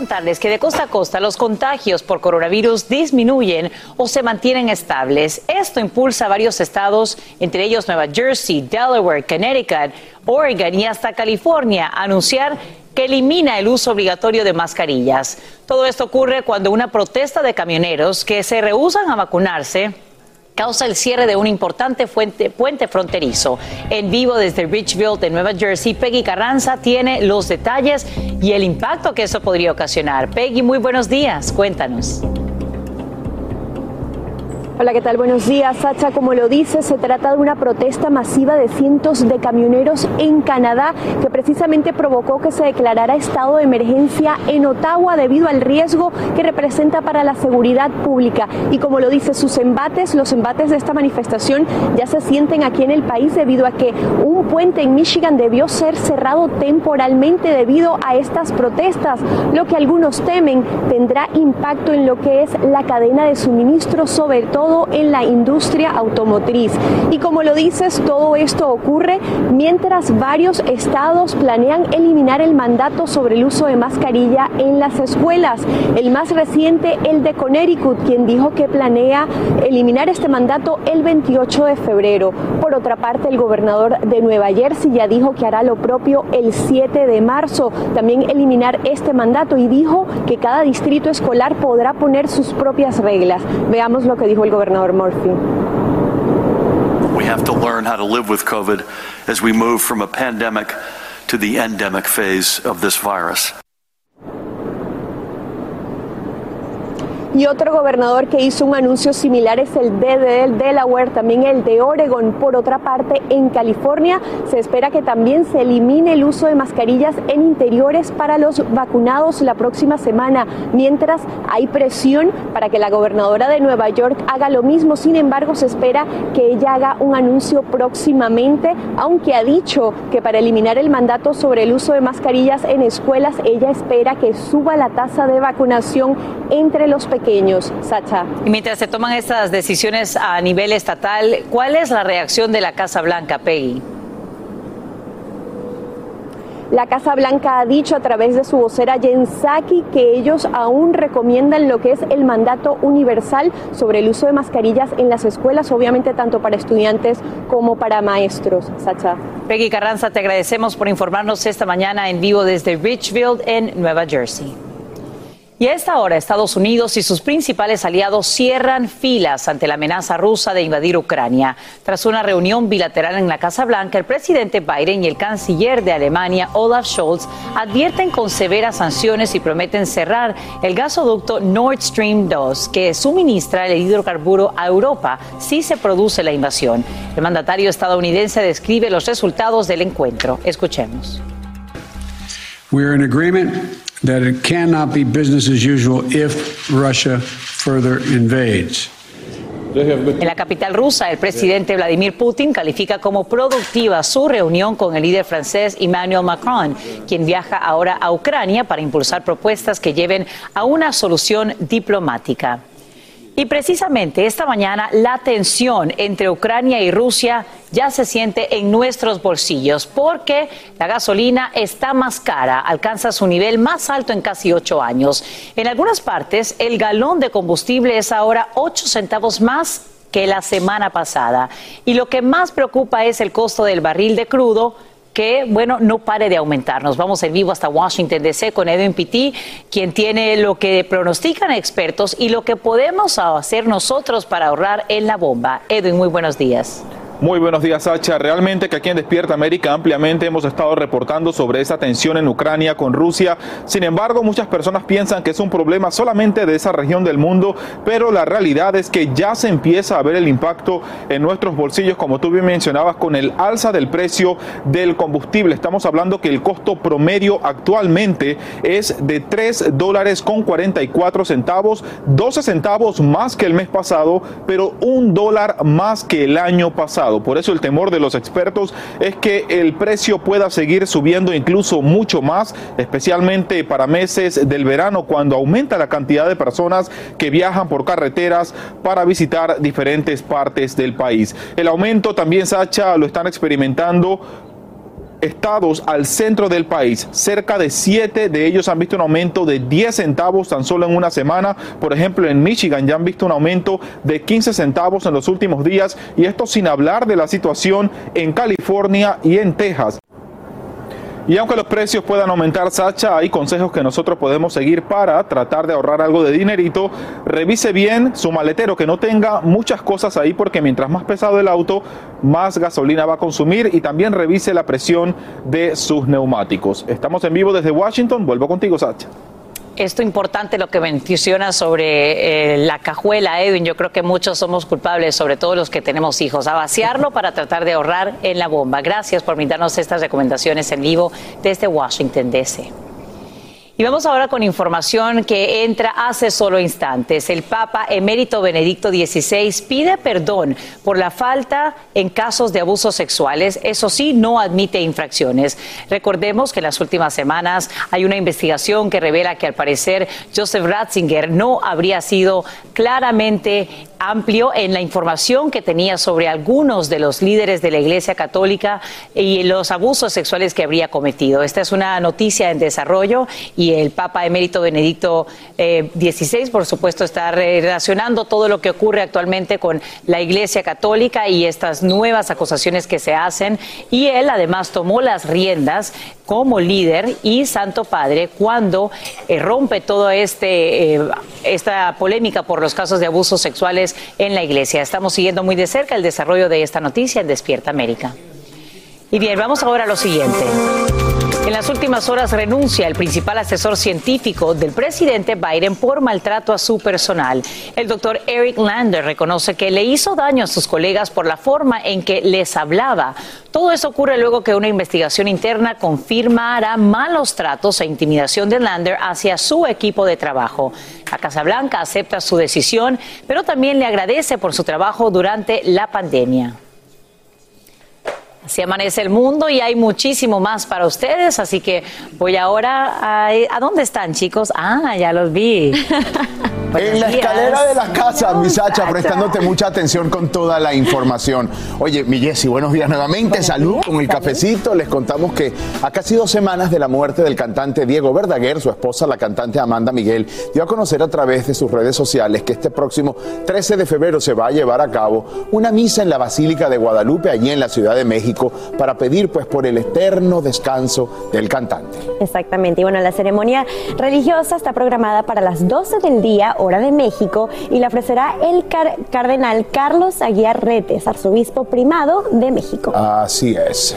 Contarles que de costa a costa los contagios por coronavirus disminuyen o se mantienen estables. Esto impulsa a varios estados, entre ellos Nueva Jersey, Delaware, Connecticut, Oregon y hasta California, a anunciar que elimina el uso obligatorio de mascarillas. Todo esto ocurre cuando una protesta de camioneros que se rehusan a vacunarse causa el cierre de un importante puente fronterizo. En vivo desde Richville de Nueva Jersey, Peggy Carranza tiene los detalles y el impacto que eso podría ocasionar. Peggy, muy buenos días, cuéntanos. Hola, ¿qué tal? Buenos días, Sacha. Como lo dice, se trata de una protesta masiva de cientos de camioneros en Canadá que precisamente provocó que se declarara estado de emergencia en Ottawa debido al riesgo que representa para la seguridad pública. Y como lo dice, sus embates, los embates de esta manifestación ya se sienten aquí en el país debido a que un puente en Michigan debió ser cerrado temporalmente debido a estas protestas, lo que algunos temen tendrá impacto en lo que es la cadena de suministro, sobre todo en la industria automotriz. Y como lo dices, todo esto ocurre mientras varios estados planean eliminar el mandato sobre el uso de mascarilla en las escuelas. El más reciente, el de Connecticut, quien dijo que planea eliminar este mandato el 28 de febrero. Por otra parte, el gobernador de Nueva Jersey ya dijo que hará lo propio el 7 de marzo, también eliminar este mandato y dijo que cada distrito escolar podrá poner sus propias reglas. Veamos lo que dijo el gobernador Murphy. We have to learn how to live with COVID as we move from a pandemic to the endemic phase of this virus. Y otro gobernador que hizo un anuncio similar es el de del Delaware, también el de Oregon. Por otra parte, en California se espera que también se elimine el uso de mascarillas en interiores para los vacunados la próxima semana, mientras hay presión para que la gobernadora de Nueva York haga lo mismo. Sin embargo, se espera que ella haga un anuncio próximamente, aunque ha dicho que para eliminar el mandato sobre el uso de mascarillas en escuelas, ella espera que suba la tasa de vacunación entre los pequeños. Sacha. Y mientras se toman estas decisiones a nivel estatal, ¿cuál es la reacción de la Casa Blanca, Peggy? La Casa Blanca ha dicho a través de su vocera Jen Psaki que ellos aún recomiendan lo que es el mandato universal sobre el uso de mascarillas en las escuelas, obviamente tanto para estudiantes como para maestros. Sacha. Peggy Carranza, te agradecemos por informarnos esta mañana en vivo desde Richfield, en Nueva Jersey. Y a esta hora Estados Unidos y sus principales aliados cierran filas ante la amenaza rusa de invadir Ucrania. Tras una reunión bilateral en la Casa Blanca, el presidente Biden y el canciller de Alemania, Olaf Scholz, advierten con severas sanciones y prometen cerrar el gasoducto Nord Stream 2, que suministra el hidrocarburo a Europa si se produce la invasión. El mandatario estadounidense describe los resultados del encuentro. Escuchemos. We're in agreement that it cannot be business as usual if Russia further invades. En la capital rusa, el presidente Vladimir Putin califica como productiva su reunión con el líder francés Emmanuel Macron, quien viaja ahora a Ucrania para impulsar propuestas que lleven a una solución diplomática. Y precisamente esta mañana la tensión entre Ucrania y Rusia ya se siente en nuestros bolsillos porque la gasolina está más cara, alcanza su nivel más alto en casi ocho años. En algunas partes el galón de combustible es ahora ocho centavos más que la semana pasada. Y lo que más preocupa es el costo del barril de crudo que, bueno, no pare de aumentar. Nos vamos en vivo hasta Washington DC con Edwin Pitti, quien tiene lo que pronostican expertos y lo que podemos hacer nosotros para ahorrar en la bomba. Edwin, muy buenos días. Muy buenos días, Sacha. Realmente que aquí en Despierta América ampliamente hemos estado reportando sobre esa tensión en Ucrania con Rusia. Sin embargo, muchas personas piensan que es un problema solamente de esa región del mundo, pero la realidad es que ya se empieza a ver el impacto en nuestros bolsillos, como tú bien mencionabas, con el alza del precio del combustible. Estamos hablando que el costo promedio actualmente es de 3 dólares con 44 centavos, 12 centavos más que el mes pasado, pero un dólar más que el año pasado. Por eso el temor de los expertos es que el precio pueda seguir subiendo incluso mucho más, especialmente para meses del verano, cuando aumenta la cantidad de personas que viajan por carreteras para visitar diferentes partes del país. El aumento también, Sacha, lo están experimentando estados al centro del país. Cerca de siete de ellos han visto un aumento de 10 centavos tan solo en una semana. Por ejemplo, en Michigan ya han visto un aumento de 15 centavos en los últimos días y esto sin hablar de la situación en California y en Texas. Y aunque los precios puedan aumentar, Sacha, hay consejos que nosotros podemos seguir para tratar de ahorrar algo de dinerito. Revise bien su maletero, que no tenga muchas cosas ahí, porque mientras más pesado el auto, más gasolina va a consumir. Y también revise la presión de sus neumáticos. Estamos en vivo desde Washington. Vuelvo contigo, Sacha esto importante lo que menciona sobre eh, la cajuela, Edwin. Yo creo que muchos somos culpables, sobre todo los que tenemos hijos, a vaciarlo para tratar de ahorrar en la bomba. Gracias por brindarnos estas recomendaciones en vivo desde Washington, D.C. Y vamos ahora con información que entra hace solo instantes. El Papa emérito Benedicto XVI pide perdón por la falta en casos de abusos sexuales. Eso sí, no admite infracciones. Recordemos que en las últimas semanas hay una investigación que revela que al parecer Joseph Ratzinger no habría sido claramente amplio en la información que tenía sobre algunos de los líderes de la Iglesia Católica y los abusos sexuales que habría cometido. Esta es una noticia en desarrollo y el Papa emérito Benedicto XVI, eh, por supuesto, está relacionando todo lo que ocurre actualmente con la Iglesia Católica y estas nuevas acusaciones que se hacen. Y él además tomó las riendas como líder y Santo Padre cuando eh, rompe toda este, eh, esta polémica por los casos de abusos sexuales en la Iglesia. Estamos siguiendo muy de cerca el desarrollo de esta noticia en Despierta América. Y bien, vamos ahora a lo siguiente. En las últimas horas renuncia el principal asesor científico del presidente Biden por maltrato a su personal. El doctor Eric Lander reconoce que le hizo daño a sus colegas por la forma en que les hablaba. Todo eso ocurre luego que una investigación interna confirmará malos tratos e intimidación de Lander hacia su equipo de trabajo. La Casa Blanca acepta su decisión, pero también le agradece por su trabajo durante la pandemia. Así amanece el mundo y hay muchísimo más para ustedes, así que voy ahora a... ¿A dónde están, chicos? Ah, ya los vi. en la escalera de la casa, mi Sacha, prestándote mucha atención con toda la información. Oye, mi Jessy, buenos días nuevamente. salud con el cafecito. Les contamos que a casi dos semanas de la muerte del cantante Diego Verdaguer, su esposa, la cantante Amanda Miguel, dio a conocer a través de sus redes sociales que este próximo 13 de febrero se va a llevar a cabo una misa en la Basílica de Guadalupe, allí en la Ciudad de México para pedir pues por el eterno descanso del cantante. Exactamente, y bueno, la ceremonia religiosa está programada para las 12 del día, hora de México, y la ofrecerá el cardenal Carlos Aguiar Retes, arzobispo primado de México. Así es.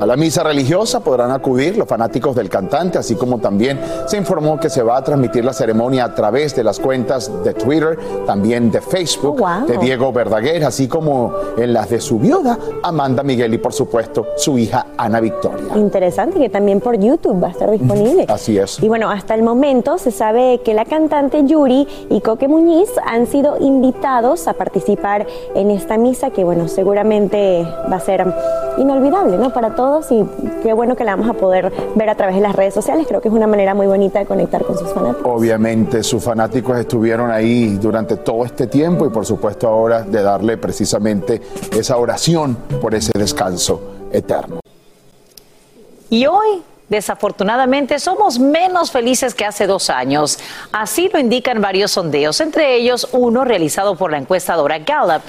A la misa religiosa podrán acudir los fanáticos del cantante, así como también se informó que se va a transmitir la ceremonia a través de las cuentas de Twitter, también de Facebook oh, de Diego Verdaguer, así como en las de su viuda Amanda Miguel y por supuesto, su hija Ana Victoria. Interesante que también por YouTube va a estar disponible. Así es. Y bueno, hasta el momento se sabe que la cantante Yuri y Coque Muñiz han sido invitados a participar en esta misa que, bueno, seguramente va a ser inolvidable, ¿no? Para todos y qué bueno que la vamos a poder ver a través de las redes sociales. Creo que es una manera muy bonita de conectar con sus fanáticos. Obviamente, sus fanáticos estuvieron ahí durante todo este tiempo y por supuesto ahora de darle precisamente esa oración por ese descanso eterno. Y hoy Desafortunadamente, somos menos felices que hace dos años. Así lo indican varios sondeos, entre ellos uno realizado por la encuestadora Gallup,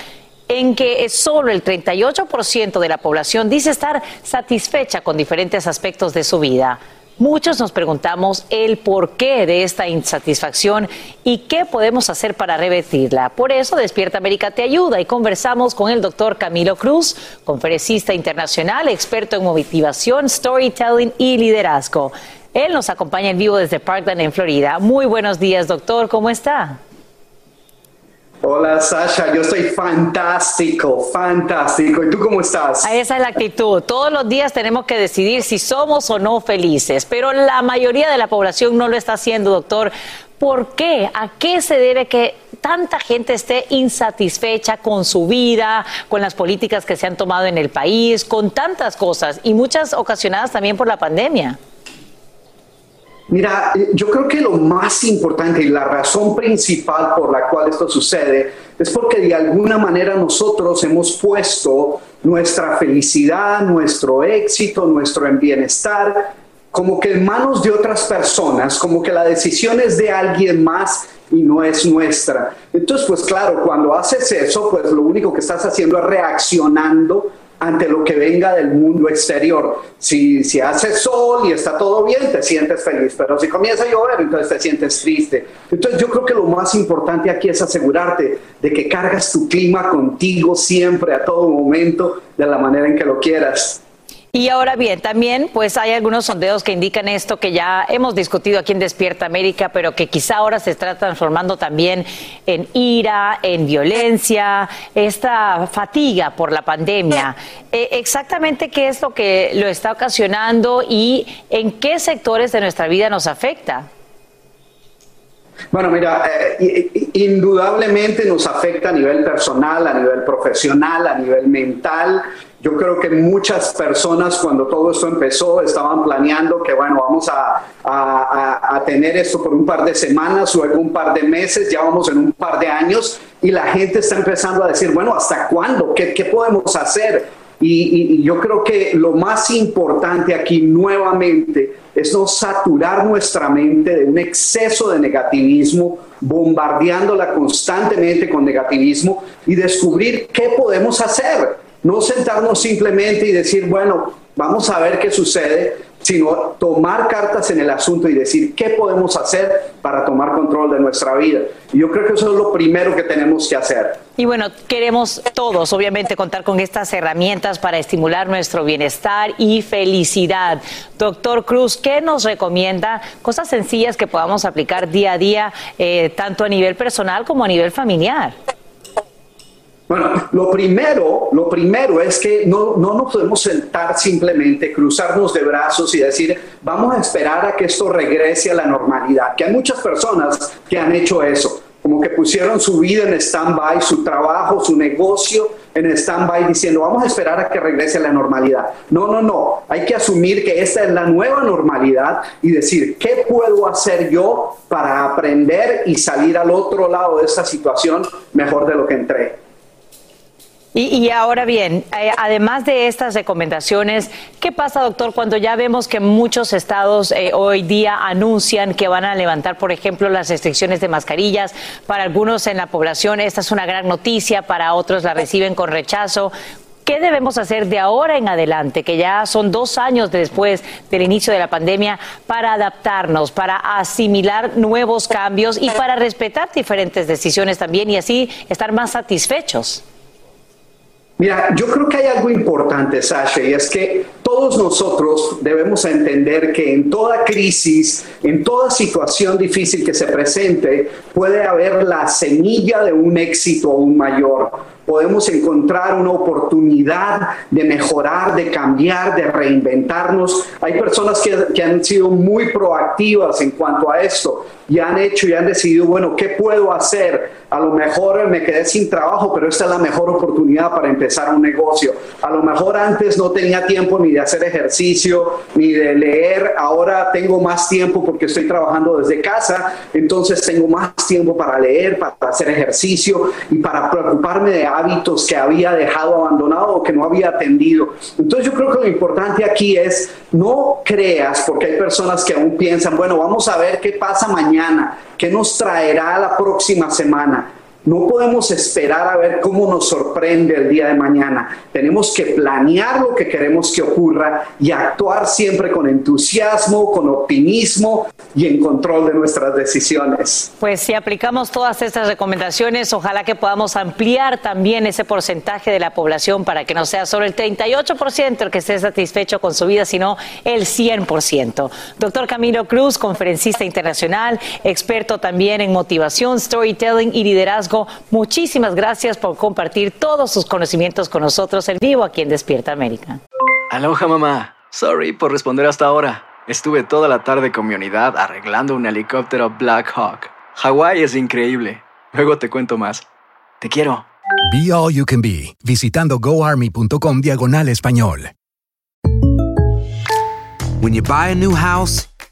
en que solo el 38% de la población dice estar satisfecha con diferentes aspectos de su vida. Muchos nos preguntamos el porqué de esta insatisfacción y qué podemos hacer para revertirla. Por eso Despierta América te ayuda y conversamos con el doctor Camilo Cruz, conferencista internacional, experto en motivación, storytelling y liderazgo. Él nos acompaña en vivo desde Parkland, en Florida. Muy buenos días, doctor. ¿Cómo está? Hola Sasha, yo estoy fantástico, fantástico. ¿Y tú cómo estás? Esa es la actitud. Todos los días tenemos que decidir si somos o no felices, pero la mayoría de la población no lo está haciendo, doctor. ¿Por qué? ¿A qué se debe que tanta gente esté insatisfecha con su vida, con las políticas que se han tomado en el país, con tantas cosas y muchas ocasionadas también por la pandemia? Mira, yo creo que lo más importante y la razón principal por la cual esto sucede es porque de alguna manera nosotros hemos puesto nuestra felicidad, nuestro éxito, nuestro bienestar, como que en manos de otras personas, como que la decisión es de alguien más y no es nuestra. Entonces, pues claro, cuando haces eso, pues lo único que estás haciendo es reaccionando ante lo que venga del mundo exterior. Si, si hace sol y está todo bien, te sientes feliz, pero si comienza a llover, entonces te sientes triste. Entonces yo creo que lo más importante aquí es asegurarte de que cargas tu clima contigo siempre, a todo momento, de la manera en que lo quieras. Y ahora bien, también pues hay algunos sondeos que indican esto que ya hemos discutido aquí en Despierta América, pero que quizá ahora se está transformando también en ira, en violencia, esta fatiga por la pandemia. Eh, exactamente qué es lo que lo está ocasionando y en qué sectores de nuestra vida nos afecta. Bueno, mira, eh, indudablemente nos afecta a nivel personal, a nivel profesional, a nivel mental. Yo creo que muchas personas cuando todo esto empezó estaban planeando que, bueno, vamos a, a, tener esto por un par de semanas, luego un par de meses, ya vamos en un par de años y la gente está empezando a decir, bueno, ¿hasta cuándo? ¿Qué, qué podemos hacer? Y, y, yo creo que lo más importante aquí nuevamente es no saturar nuestra mente de un exceso de negativismo, bombardeándola constantemente con negativismo y descubrir qué podemos hacer. No sentarnos simplemente y decir, bueno, vamos a ver qué sucede, sino tomar cartas en el asunto y decir qué podemos hacer para tomar control de nuestra vida. Y yo creo que eso es lo primero que tenemos que hacer. Y bueno, queremos todos, obviamente, contar con estas herramientas para estimular nuestro bienestar y felicidad. Doctor Cruz, ¿qué nos recomienda? Cosas sencillas que podamos aplicar día a día, eh, tanto a nivel personal como a nivel familiar. Bueno, lo primero, lo primero es que no, no nos podemos sentar simplemente, cruzarnos de brazos y decir, vamos a esperar a que esto regrese a la normalidad. Que hay muchas personas que han hecho eso, como que pusieron su vida en stand-by, su trabajo, su negocio, en stand-by diciendo vamos a esperar a que regrese a la normalidad. No, no, no. Hay que asumir que esta es la nueva normalidad y decir, ¿qué puedo hacer yo para aprender y salir al otro lado de esta situación mejor de lo que entré? Y, ahora bien, eh, además de estas recomendaciones, ¿qué pasa, doctor, cuando ya vemos que muchos estados eh, hoy día anuncian que van a levantar, por ejemplo, las restricciones de mascarillas? Para algunos en la población esta es una gran noticia, para otros la reciben con rechazo. ¿Qué debemos hacer de ahora en adelante, que ya son dos años después del inicio de la pandemia, para adaptarnos, para asimilar nuevos cambios y para respetar diferentes decisiones también y así estar más satisfechos? Mira, yo creo que hay algo importante, Sasha, y es que todos nosotros debemos entender que en toda crisis, en toda situación difícil que se presente, puede haber la semilla de un éxito aún mayor. Podemos encontrar una oportunidad de mejorar, de cambiar, de reinventarnos. Hay personas que, que han sido muy proactivas en cuanto a esto y han hecho y han decidido, bueno, ¿qué puedo hacer? A lo mejor me quedé sin trabajo, pero esta es la mejor oportunidad para empezar un negocio. A lo mejor antes no tenía tiempo ni de hacer ejercicio, ni de leer, ahora tengo más tiempo porque estoy trabajando desde casa, entonces tengo más tiempo para leer, para hacer ejercicio y para preocuparme de hábitos que había dejado abandonado o que no había atendido. Entonces yo creo que lo importante aquí es no creas, porque hay personas que aún piensan, bueno, vamos a ver qué pasa mañana? ¿Qué nos traerá la próxima semana? No podemos esperar a ver cómo nos sorprende el día de mañana. Tenemos que planear lo que queremos que ocurra y actuar siempre con entusiasmo, con optimismo y en control de nuestras decisiones. Pues si aplicamos todas estas recomendaciones, ojalá que podamos ampliar también ese porcentaje de la población para que no sea solo el 38% el que esté satisfecho con su vida, sino el 100%. Doctor Camilo Cruz, conferencista internacional, experto también en motivación, storytelling y liderazgo muchísimas gracias por compartir todos sus conocimientos con nosotros en vivo aquí en Despierta América. Aloha mamá, sorry por responder hasta ahora. Estuve toda la tarde con mi unidad arreglando un helicóptero Black Hawk. Hawái es increíble. Luego te cuento más. Te quiero. Be All You Can Be, visitando goarmy.com diagonal español. When you buy a new house,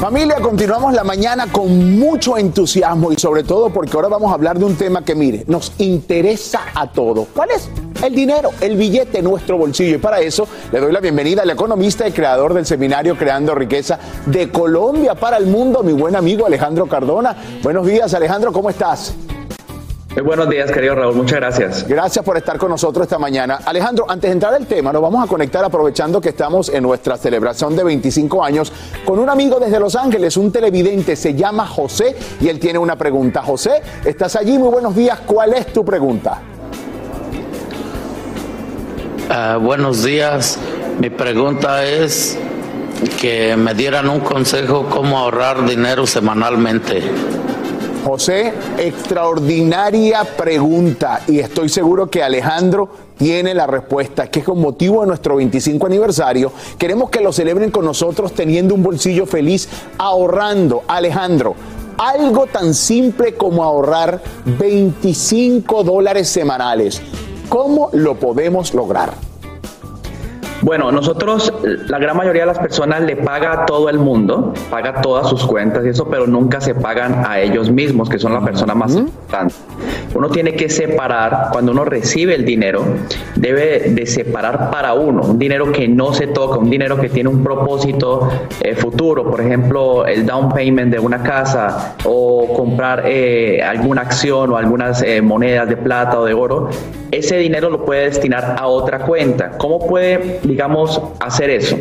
Familia, continuamos la mañana con mucho entusiasmo y sobre todo porque ahora vamos a hablar de un tema que, mire, nos interesa a todos. ¿Cuál es? El dinero, el billete nuestro bolsillo. Y para eso le doy la bienvenida al economista y creador del seminario Creando Riqueza de Colombia para el Mundo, mi buen amigo Alejandro Cardona. Buenos días, Alejandro, ¿cómo estás? Muy buenos días, querido Raúl. Muchas gracias. Gracias por estar con nosotros esta mañana. Alejandro, antes de entrar al tema, nos vamos a conectar aprovechando que estamos en nuestra celebración de 25 años con un amigo desde Los Ángeles, un televidente, se llama José y él tiene una pregunta. José, estás allí, muy buenos días. ¿Cuál es tu pregunta? Uh, buenos días. Mi pregunta es que me dieran un consejo cómo ahorrar dinero semanalmente. José, extraordinaria pregunta y estoy seguro que Alejandro tiene la respuesta. Es que con motivo de nuestro 25 aniversario queremos que lo celebren con nosotros teniendo un bolsillo feliz, ahorrando. Alejandro, algo tan simple como ahorrar 25 dólares semanales. ¿Cómo lo podemos lograr? Bueno, nosotros, la gran mayoría de las personas le paga a todo el mundo, paga todas sus cuentas y eso, pero nunca se pagan a ellos mismos, que son la persona más importante. Uno tiene que separar, cuando uno recibe el dinero, debe de separar para uno, un dinero que no se toca, un dinero que tiene un propósito eh, futuro, por ejemplo, el down payment de una casa o comprar eh, alguna acción o algunas eh, monedas de plata o de oro, ese dinero lo puede destinar a otra cuenta. ¿Cómo puede, digamos, hacer eso?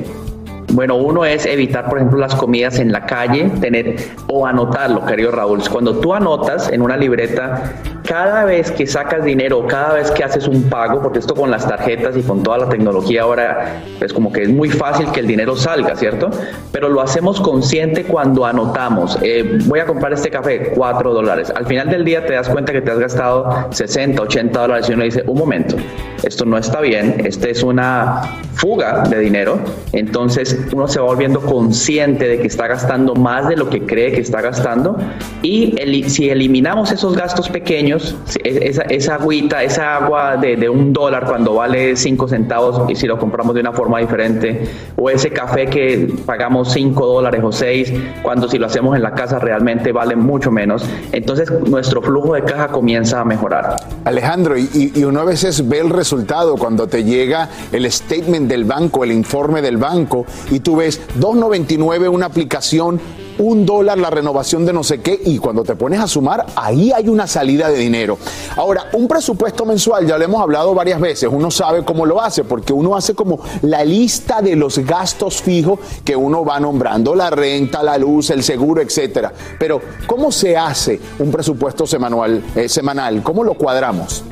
Bueno, uno es evitar, por ejemplo, las comidas en la calle, tener o anotarlo, querido Raúl. Cuando tú anotas en una libreta, cada vez que sacas dinero, cada vez que haces un pago, porque esto con las tarjetas y con toda la tecnología ahora es como que es muy fácil que el dinero salga, ¿cierto? Pero lo hacemos consciente cuando anotamos. Eh, voy a comprar este café, 4 dólares. Al final del día te das cuenta que te has gastado 60, 80 dólares y uno dice, un momento, esto no está bien, esta es una fuga de dinero. Entonces uno se va volviendo consciente de que está gastando más de lo que cree que está gastando y si eliminamos esos gastos pequeños, esa, esa agüita, esa agua de, un dólar cuando vale cinco centavos y si lo compramos de una forma diferente, o ese café que pagamos cinco dólares o seis, cuando si lo hacemos en la casa realmente vale mucho menos, entonces nuestro flujo de caja comienza a mejorar. Alejandro, y, y uno a veces ve el resultado cuando te llega el statement del banco, el informe del banco, y tú ves 2.99 una aplicación, un dólar la renovación de no sé qué y cuando te pones a sumar, ahí hay una salida de dinero. Ahora, un presupuesto mensual, ya lo hemos hablado varias veces, uno sabe cómo lo hace, porque uno hace como la lista de los gastos fijos que uno va nombrando, la renta, la luz, el seguro, etcétera. Pero, ¿cómo se hace un presupuesto semanal? Eh, semanal? ¿Cómo lo cuadramos?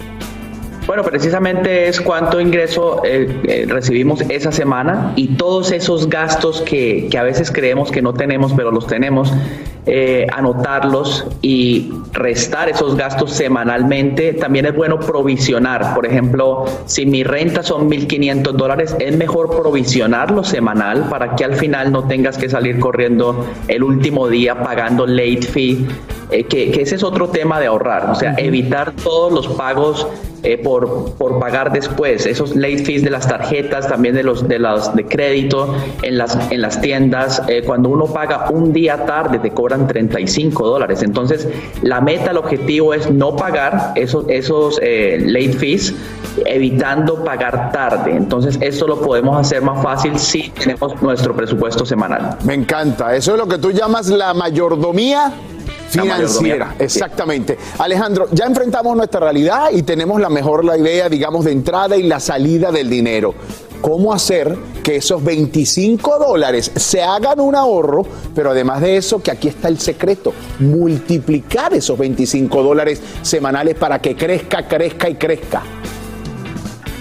Bueno, precisamente es cuánto ingreso eh, eh, recibimos esa semana y todos esos gastos que, que, a veces creemos que no tenemos, pero los tenemos, eh, anotarlos y restar esos gastos semanalmente. También es bueno provisionar. Por ejemplo, si mi renta son 1.500 dólares, es mejor provisionarlo semanal para que al final no tengas que salir corriendo el último día pagando late fee. Que, que, ese es otro tema de ahorrar, o sea, evitar todos los pagos eh, por, por pagar después, esos late fees de las tarjetas, también de los de las de crédito en las, en las tiendas, eh, cuando uno paga un día tarde te cobran 35 dólares. Entonces, la meta, el objetivo es no pagar esos, esos eh, late fees, evitando pagar tarde. Entonces, eso lo podemos hacer más fácil si tenemos nuestro presupuesto semanal. Me encanta. Eso es lo que tú llamas la mayordomía financiera. Exactamente. Alejandro, ya enfrentamos nuestra realidad y tenemos la mejor la idea, digamos, de entrada y la salida del dinero. ¿Cómo hacer que esos 25 dólares se hagan un ahorro? Pero además de eso, que aquí está el secreto, multiplicar esos 25 dólares semanales para que crezca, crezca y crezca.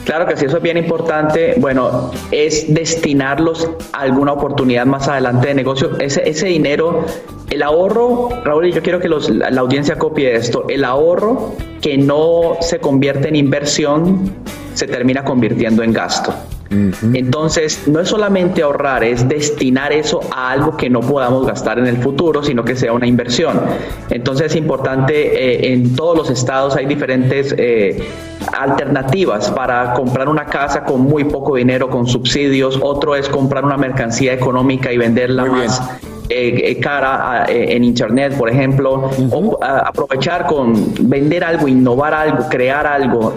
Claro que sí, eso es bien importante. Bueno, es destinarlos a alguna oportunidad más adelante de negocio. Ese, ese dinero, el ahorro, Raúl, y yo quiero que la, audiencia copie esto, el ahorro que no se convierte en inversión se termina convirtiendo en gasto. Entonces, no es solamente ahorrar, es destinar eso a algo que no podamos gastar en el futuro, sino que sea una inversión. Entonces, es importante, eh, en todos los estados hay diferentes eh, alternativas para comprar una casa con muy poco dinero, con subsidios. Otro es comprar una mercancía económica y venderla más. Eh, eh, cara eh, en internet, por ejemplo, o aprovechar con vender algo, innovar algo, crear algo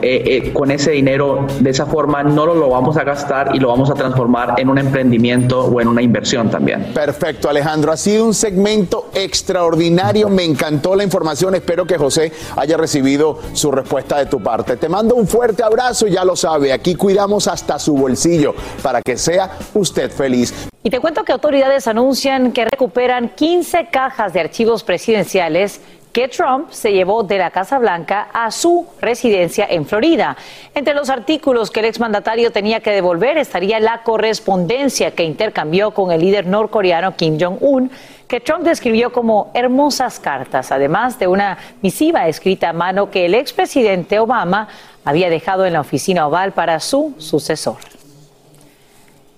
con ese dinero, de esa forma no lo, lo vamos a gastar y lo vamos a transformar en un emprendimiento o en una inversión también. Perfecto, Alejandro, ha sido un segmento extraordinario, me encantó la información, espero que José haya recibido su respuesta de tu parte. Te mando un fuerte abrazo, ya lo sabe, aquí cuidamos hasta su bolsillo para que sea usted feliz. Y te cuento que autoridades anuncian que recuperan 15 cajas de archivos presidenciales que Trump se llevó de la Casa Blanca a su residencia en Florida. Entre los artículos que el exmandatario tenía que devolver estaría la correspondencia que intercambió con el líder norcoreano Kim Jong-un, que Trump describió como hermosas cartas, además de una misiva escrita a mano que el expresidente Obama había dejado en la oficina oval para su sucesor.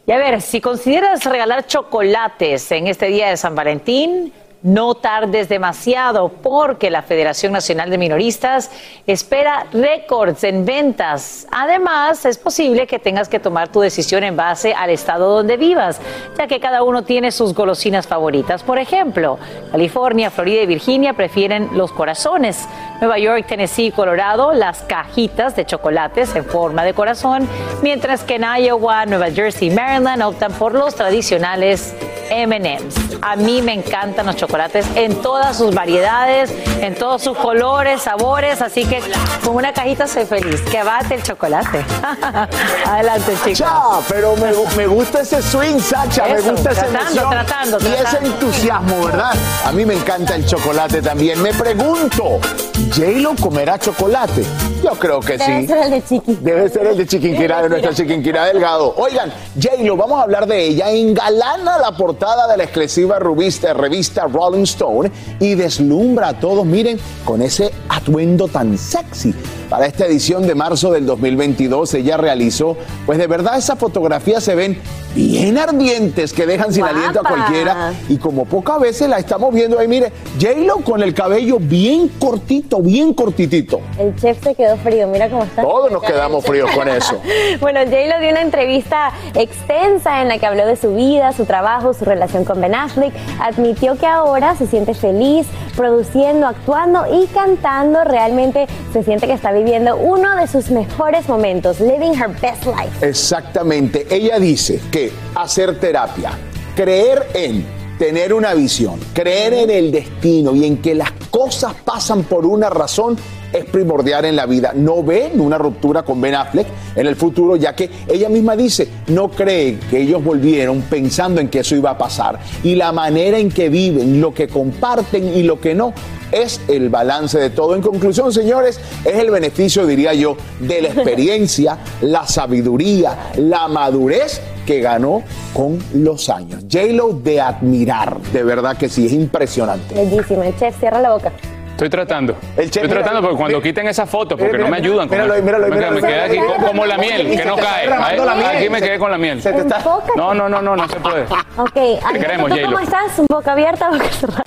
Y a ver, si consideras regalar chocolates en este día de San Valentín, no tardes demasiado porque la Federación Nacional de Minoristas espera récords en ventas. Además, es posible que tengas que tomar tu decisión en base al estado donde vivas, ya que cada uno tiene sus golosinas favoritas. Por ejemplo, California, Florida y Virginia prefieren los corazones. Nueva York, Tennessee y Colorado, las cajitas de chocolates en forma de corazón, mientras que en Iowa, Nueva Jersey y Maryland optan por los tradicionales M&M's. A mí me encantan los chocolates en todas sus variedades, en todos sus colores, sabores, así que con una cajita soy feliz. Que bate el chocolate. Adelante, chicos. Sacha, pero me, me gusta ese swing, Sacha, me gusta esa tratando, emoción tratando, y ese tratando. entusiasmo, ¿verdad? A mí me encanta el chocolate también. Me pregunto, ¿J-Lo comerá chocolate? Yo creo que Debe sí. ser el de Chiqui. Debe ser el de Chiquinquirá, de nuestra Chiquinquirá Delgado. Oigan, J-Lo, vamos a hablar de ella. Engalana la portada de la exclusiva revista, revista Rolling Stone y deslumbra a todos, miren, con ese atuendo tan sexy. Para esta edición de marzo del 2022, ella realizó, pues de verdad esas fotografías se ven bien ardientes que dejan sin Guapa. aliento a cualquiera. Y como pocas veces la estamos viendo ahí, mire, J-Lo con el cabello bien cortito, bien cortitito. El chef se quedó frío, mira cómo está. Todos nos quedamos fríos con eso. Bueno, J-Lo dio una entrevista extensa en la que habló de su vida, su trabajo, su relación con Ben Affleck. Admitió que ahora se siente feliz produciendo, actuando y cantando. Realmente se siente que está viviendo uno de sus mejores momentos, living her best life. Exactamente. Ella dice que hacer terapia, creer en tener una visión, creer en el destino y en que las cosas pasan por una razón es primordial en la vida. No ven una ruptura con Ben Affleck en el futuro, ya que ella misma dice, no cree que ellos volvieron pensando en que eso iba a pasar. Y la manera en que viven, lo que comparten y lo que no, es el balance de todo. En conclusión, señores, es el beneficio, diría yo, de la experiencia, la sabiduría, la madurez que ganó con los años. J-Lo de admirar, de verdad que sí, es impresionante. Bellísimo. El chef, cierra la boca. Estoy tratando. El chef, Estoy tratando mira, porque cuando mira, quiten esa foto, porque mira, no me ayudan con míralo míralo míralo me queda ahí. aquí co- como la miel, que no te cae. Aquí me quedé con la miel. Se te está-. No, no, no, no, no se puede. Ok, Andrea, queremos, ¿tú J-Lo. ¿cómo estás? ¿Boca abierta o boca cerrada?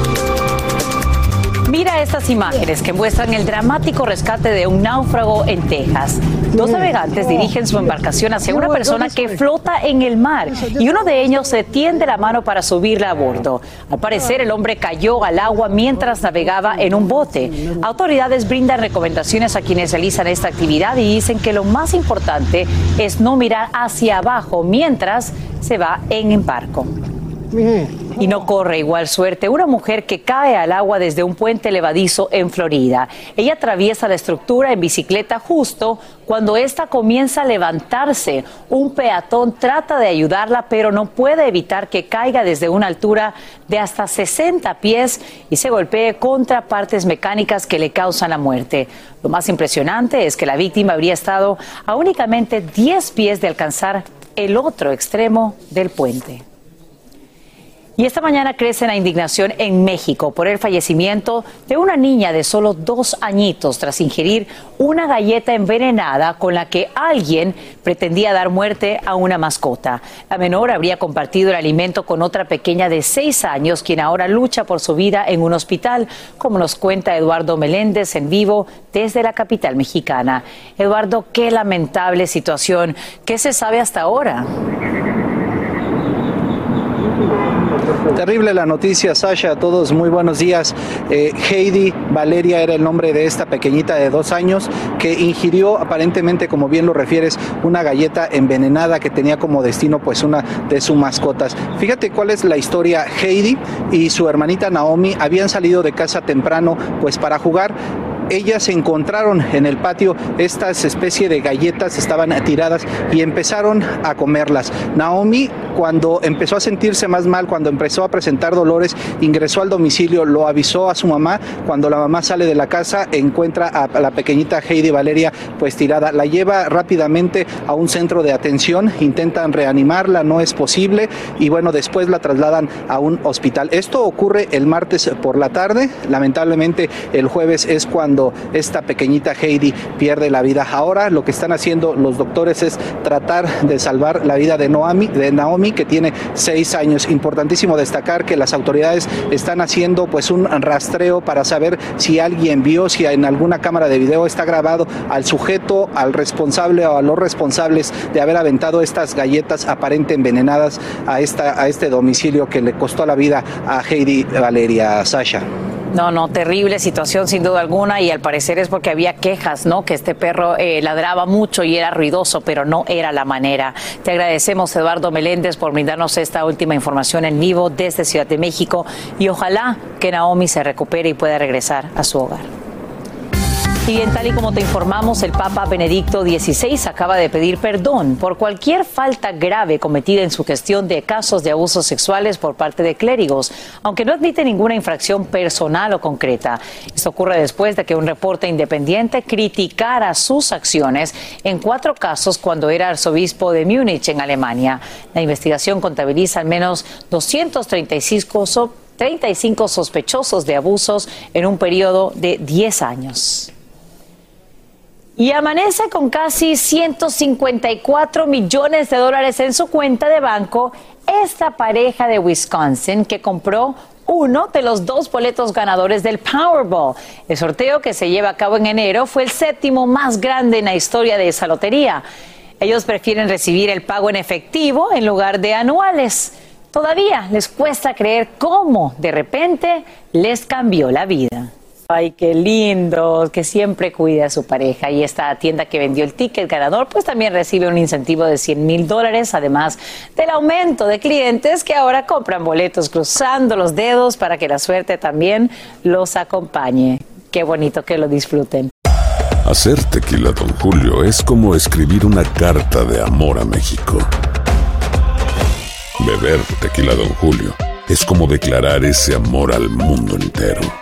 Mira estas imágenes que muestran el dramático rescate de un náufrago en Texas. Dos navegantes dirigen su embarcación hacia una persona que flota en el mar y uno de ellos se tiende la mano para subirla a bordo. Al parecer, el hombre cayó al agua mientras navegaba en un bote. Autoridades brindan recomendaciones a quienes realizan esta actividad y dicen que lo más importante es no mirar hacia abajo mientras se va en embarco. Y no corre igual suerte una mujer que cae al agua desde un puente levadizo en Florida. Ella atraviesa la estructura en bicicleta justo cuando ésta comienza a levantarse. Un peatón trata de ayudarla, pero no puede evitar que caiga desde una altura de hasta 60 pies y se golpee contra partes mecánicas que le causan la muerte. Lo más impresionante es que la víctima habría estado a únicamente 10 pies de alcanzar el otro extremo del puente. Y esta mañana crece la indignación en México por el fallecimiento de una niña de solo dos añitos tras ingerir una galleta envenenada con la que alguien pretendía dar muerte a una mascota. La menor habría compartido el alimento con otra pequeña de seis años, quien ahora lucha por su vida en un hospital, como nos cuenta Eduardo Meléndez en vivo desde la capital mexicana. Eduardo, qué lamentable situación. ¿Qué se sabe hasta ahora? Terrible la noticia, Sasha. A todos muy buenos días. Eh, Heidi Valeria era el nombre de esta pequeñita de dos años que ingirió aparentemente, como bien lo refieres, una galleta envenenada que tenía como destino pues una de sus mascotas. Fíjate cuál es la historia. Heidi y su hermanita Naomi habían salido de casa temprano pues para jugar ellas encontraron en el patio estas especie de galletas, estaban tiradas y empezaron a comerlas. Naomi, cuando empezó a sentirse más mal, cuando empezó a presentar dolores, ingresó al domicilio, lo avisó a su mamá. Cuando la mamá sale de la casa, encuentra a la pequeñita Heidi Valeria pues tirada. La lleva rápidamente a un centro de atención, intentan reanimarla, no es posible y bueno, después la trasladan a un hospital. Esto ocurre el martes por la tarde, lamentablemente el jueves es cuando esta pequeñita Heidi pierde la vida. Ahora lo que están haciendo los doctores es tratar de salvar la vida de Naomi, de Naomi que tiene seis años. Importantísimo destacar que las autoridades están haciendo pues un rastreo para saber si alguien vio, si en alguna cámara de video está grabado al sujeto, al responsable o a los responsables de haber aventado estas galletas aparente envenenadas a, esta, a este domicilio que le costó la vida a Heidi Valeria Sasha. No, no, terrible situación sin duda alguna y al parecer es porque había quejas, ¿no? Que este perro eh, ladraba mucho y era ruidoso, pero no era la manera. Te agradecemos, Eduardo Meléndez, por brindarnos esta última información en vivo desde Ciudad de México y ojalá que Naomi se recupere y pueda regresar a su hogar. Y bien, tal y como te informamos, el Papa Benedicto XVI acaba de pedir perdón por cualquier falta grave cometida en su gestión de casos de abusos sexuales por parte de clérigos, aunque no admite ninguna infracción personal o concreta. Esto ocurre después de que un reporte independiente criticara sus acciones en cuatro casos cuando era arzobispo de Múnich, en Alemania. La investigación contabiliza al menos 235 35 sospechosos de abusos en un periodo de 10 años. Y amanece con casi 154 millones de dólares en su cuenta de banco esta pareja de Wisconsin que compró uno de los dos boletos ganadores del Powerball. El sorteo que se lleva a cabo en enero fue el séptimo más grande en la historia de esa lotería. Ellos prefieren recibir el pago en efectivo en lugar de anuales. Todavía les cuesta creer cómo de repente les cambió la vida. Ay, qué lindo, que siempre cuide a su pareja. Y esta tienda que vendió el ticket ganador, pues también recibe un incentivo de 100 mil dólares, además del aumento de clientes que ahora compran boletos cruzando los dedos para que la suerte también los acompañe. Qué bonito que lo disfruten. Hacer tequila, don Julio, es como escribir una carta de amor a México. Beber tequila, don Julio, es como declarar ese amor al mundo entero.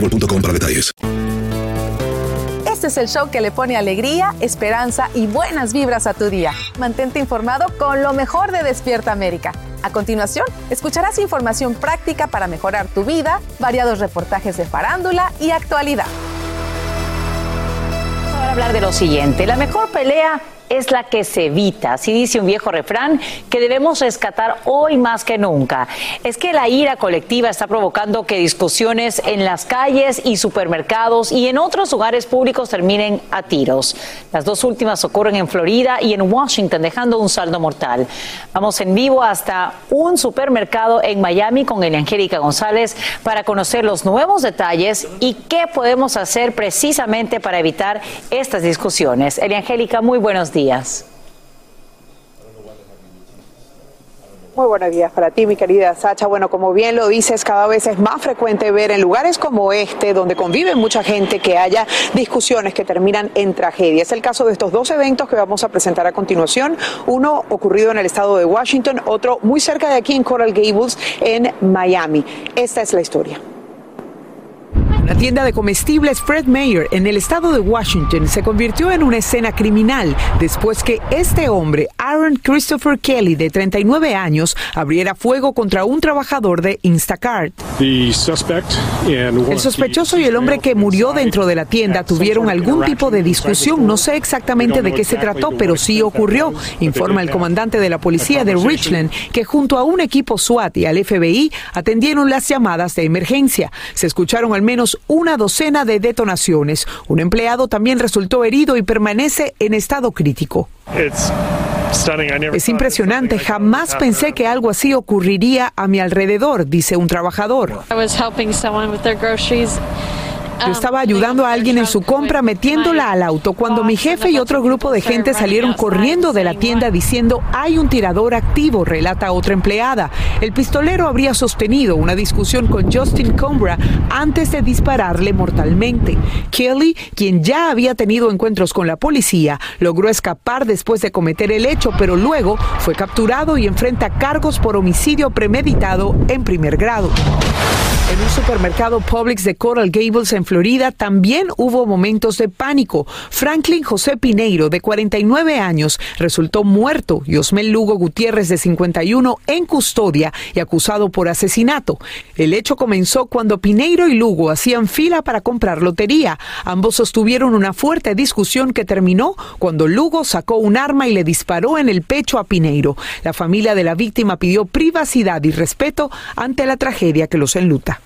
boostmobile.com para detalles. Este es el show que le pone alegría, esperanza y buenas vibras a tu día. Mantente informado con lo mejor de Despierta América. A continuación, escucharás información práctica para mejorar tu vida, variados reportajes de farándula y actualidad. Vamos a hablar de lo siguiente. La mejor pelea es la que se evita. Así dice un viejo refrán que debemos rescatar hoy más que nunca. Es que la ira colectiva está provocando que discusiones en las calles y supermercados y en otros lugares públicos terminen a tiros. Las dos últimas ocurren en Florida y en Washington, dejando un saldo mortal. Vamos en vivo hasta un supermercado en Miami con Angélica González para conocer los nuevos detalles y qué podemos hacer precisamente para evitar estas discusiones. Angélica, muy buenos días. Muy buenos días para ti, mi querida Sacha. Bueno, como bien lo dices, cada vez es más frecuente ver en lugares como este, donde convive mucha gente, que haya discusiones que terminan en tragedia. Es el caso de estos dos eventos que vamos a presentar a continuación. Uno ocurrido en el estado de Washington, otro muy cerca de aquí en Coral Gables, en Miami. Esta es la historia. La tienda de comestibles Fred Meyer en el estado de Washington se convirtió en una escena criminal después que este hombre, Aaron Christopher Kelly, de 39 años, abriera fuego contra un trabajador de Instacart. El sospechoso y el hombre que murió dentro de la tienda tuvieron algún tipo de discusión. No sé exactamente de qué se trató, pero sí ocurrió, informa el comandante de la policía de Richland, que junto a un equipo SWAT y al FBI atendieron las llamadas de emergencia. Se escucharon al menos una docena de detonaciones. Un empleado también resultó herido y permanece en estado crítico. Es impresionante, jamás pensé que algo así ocurriría a mi alrededor, dice un trabajador. Yo estaba ayudando a alguien en su compra metiéndola al auto cuando mi jefe y otro grupo de gente salieron corriendo de la tienda diciendo hay un tirador activo, relata otra empleada. El pistolero habría sostenido una discusión con Justin Combra antes de dispararle mortalmente. Kelly, quien ya había tenido encuentros con la policía, logró escapar después de cometer el hecho, pero luego fue capturado y enfrenta cargos por homicidio premeditado en primer grado. En un supermercado Publix de Coral Gables en Florida también hubo momentos de pánico. Franklin José Pineiro, de 49 años, resultó muerto y Osmel Lugo Gutiérrez, de 51, en custodia y acusado por asesinato. El hecho comenzó cuando Pineiro y Lugo hacían fila para comprar lotería. Ambos sostuvieron una fuerte discusión que terminó cuando Lugo sacó un arma y le disparó en el pecho a Pineiro. La familia de la víctima pidió privacidad y respeto ante la tragedia que los enluta.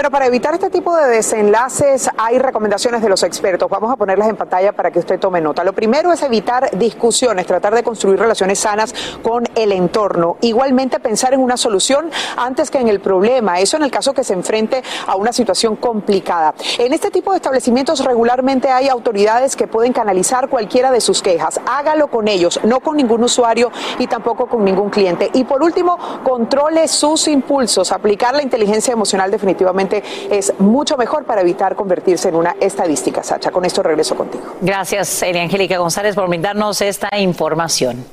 Pero para evitar este tipo de desenlaces hay recomendaciones de los expertos. Vamos a ponerlas en pantalla para que usted tome nota. Lo primero es evitar discusiones, tratar de construir relaciones sanas con el entorno. Igualmente pensar en una solución antes que en el problema. Eso en el caso que se enfrente a una situación complicada. En este tipo de establecimientos regularmente hay autoridades que pueden canalizar cualquiera de sus quejas. Hágalo con ellos, no con ningún usuario y tampoco con ningún cliente. Y por último, controle sus impulsos. Aplicar la inteligencia emocional definitivamente es mucho mejor para evitar convertirse en una estadística, Sacha. Con esto regreso contigo. Gracias, Elia Angélica González, por brindarnos esta información.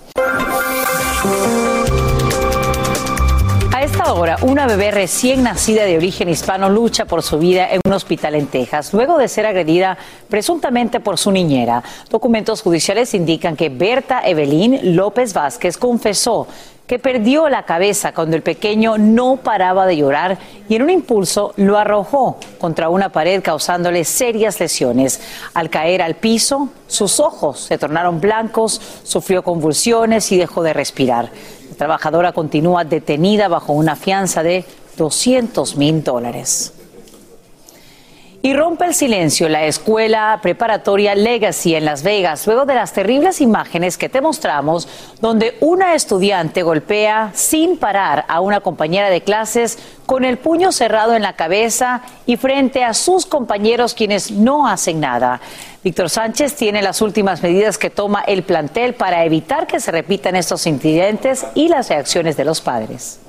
A esta hora, una bebé recién nacida de origen hispano lucha por su vida en un hospital en Texas, luego de ser agredida presuntamente por su niñera. Documentos judiciales indican que Berta Evelyn López Vázquez confesó que perdió la cabeza cuando el pequeño no paraba de llorar y en un impulso lo arrojó contra una pared causándole serias lesiones. Al caer al piso, sus ojos se tornaron blancos, sufrió convulsiones y dejó de respirar. La trabajadora continúa detenida bajo una fianza de 200 mil dólares. Y rompe el silencio la escuela preparatoria Legacy en Las Vegas, luego de las terribles imágenes que te mostramos, donde una estudiante golpea sin parar a una compañera de clases con el puño cerrado en la cabeza y frente a sus compañeros quienes no hacen nada. Víctor Sánchez tiene las últimas medidas que toma el plantel para evitar que se repitan estos incidentes y las reacciones de los padres.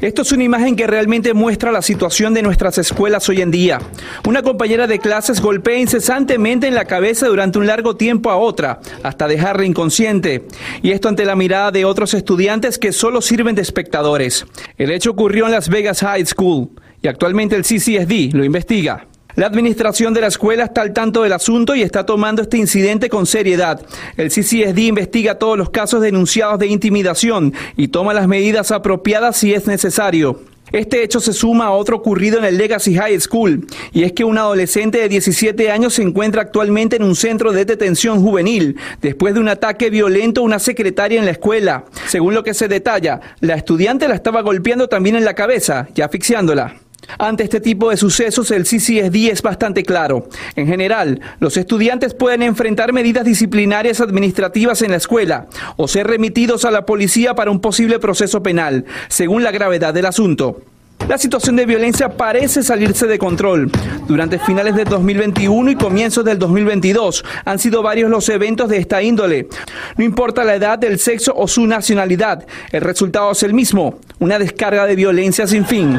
Esto es una imagen que realmente muestra la situación de nuestras escuelas hoy en día. Una compañera de clases golpea incesantemente en la cabeza durante un largo tiempo a otra, hasta dejarla inconsciente. Y esto ante la mirada de otros estudiantes que solo sirven de espectadores. El hecho ocurrió en Las Vegas High School y actualmente el CCSD lo investiga. La administración de la escuela está al tanto del asunto y está tomando este incidente con seriedad. El CCSD investiga todos los casos denunciados de intimidación y toma las medidas apropiadas si es necesario. Este hecho se suma a otro ocurrido en el Legacy High School, y es que un adolescente de 17 años se encuentra actualmente en un centro de detención juvenil después de un ataque violento a una secretaria en la escuela. Según lo que se detalla, la estudiante la estaba golpeando también en la cabeza y asfixiándola. Ante este tipo de sucesos, el CCSD es bastante claro. En general, los estudiantes pueden enfrentar medidas disciplinarias administrativas en la escuela o ser remitidos a la policía para un posible proceso penal, según la gravedad del asunto. La situación de violencia parece salirse de control. Durante finales del 2021 y comienzos del 2022 han sido varios los eventos de esta índole. No importa la edad, el sexo o su nacionalidad, el resultado es el mismo, una descarga de violencia sin fin.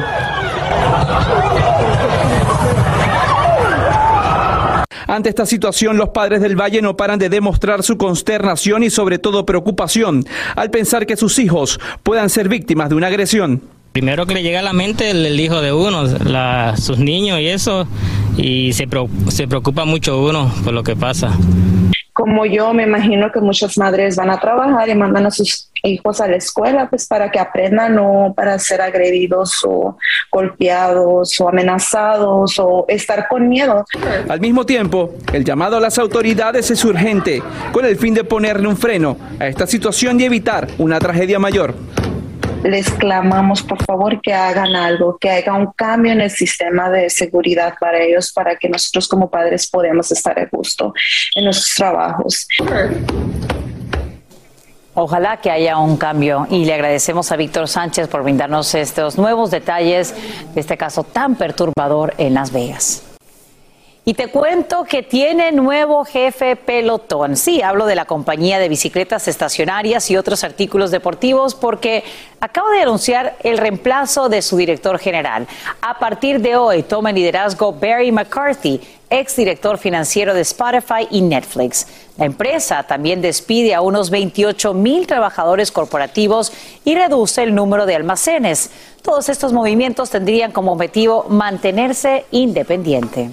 Ante esta situación, los padres del Valle no paran de demostrar su consternación y sobre todo preocupación al pensar que sus hijos puedan ser víctimas de una agresión. Primero que le llega a la mente el, el hijo de uno, la- sus niños y eso, y se, pro- se preocupa mucho uno por lo que pasa. como yo me imagino que muchas madres van a trabajar y mandan a sus hijos a la escuela pues para que aprendan no para ser agredidos o golpeados o amenazados o estar con miedo. Al mismo tiempo, el llamado a las autoridades es urgente, con el fin de ponerle un freno a esta situación y evitar una tragedia mayor. Les clamamos por favor que hagan algo, que haga un cambio en el sistema de seguridad para ellos, para que nosotros como padres podamos estar a gusto en nuestros trabajos. Ojalá que haya un cambio y le agradecemos a Víctor Sánchez por brindarnos estos nuevos detalles de este caso tan perturbador en Las Vegas. Y te cuento que tiene nuevo jefe pelotón. Sí, hablo de la compañía de bicicletas estacionarias y otros artículos deportivos porque acaba de anunciar el reemplazo de su director general. A partir de hoy toma liderazgo Barry McCarthy, exdirector financiero de Spotify y Netflix. La empresa también despide a unos 28 mil trabajadores corporativos y reduce el número de almacenes. Todos estos movimientos tendrían como objetivo mantenerse independiente.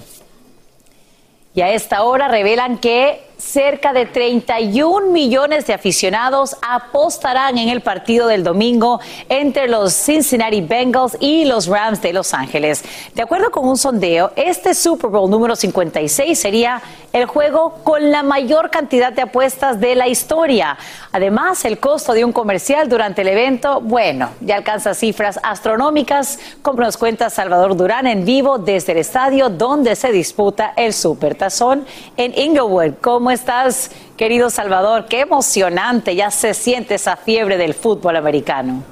Y a esta hora revelan que cerca de 31 millones de aficionados apostarán en el partido del domingo entre los Cincinnati Bengals y los Rams de Los Ángeles. De acuerdo con un sondeo, este Super Bowl número 56 sería el juego con la mayor cantidad de apuestas de la historia. Además, el costo de un comercial durante el evento, bueno, ya alcanza cifras astronómicas, como nos cuenta Salvador Durán en vivo desde el estadio donde se disputa el Super Tazón en Inglewood. ¿Cómo estás, querido Salvador? Qué emocionante, ya se siente esa fiebre del fútbol americano.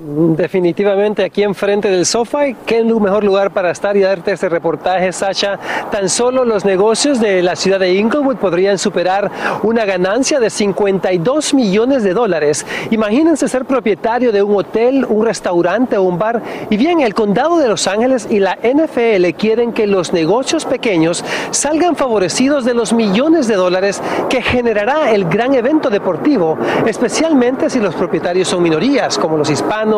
Definitivamente aquí enfrente del sofá, qué mejor lugar para estar y darte este reportaje, Sasha. Tan solo los negocios de la ciudad de Inglewood podrían superar una ganancia de 52 millones de dólares. Imagínense ser propietario de un hotel, un restaurante o un bar. Y bien, el condado de Los Ángeles y la NFL quieren que los negocios pequeños salgan favorecidos de los millones de dólares que generará el gran evento deportivo, especialmente si los propietarios son minorías, como los hispanos,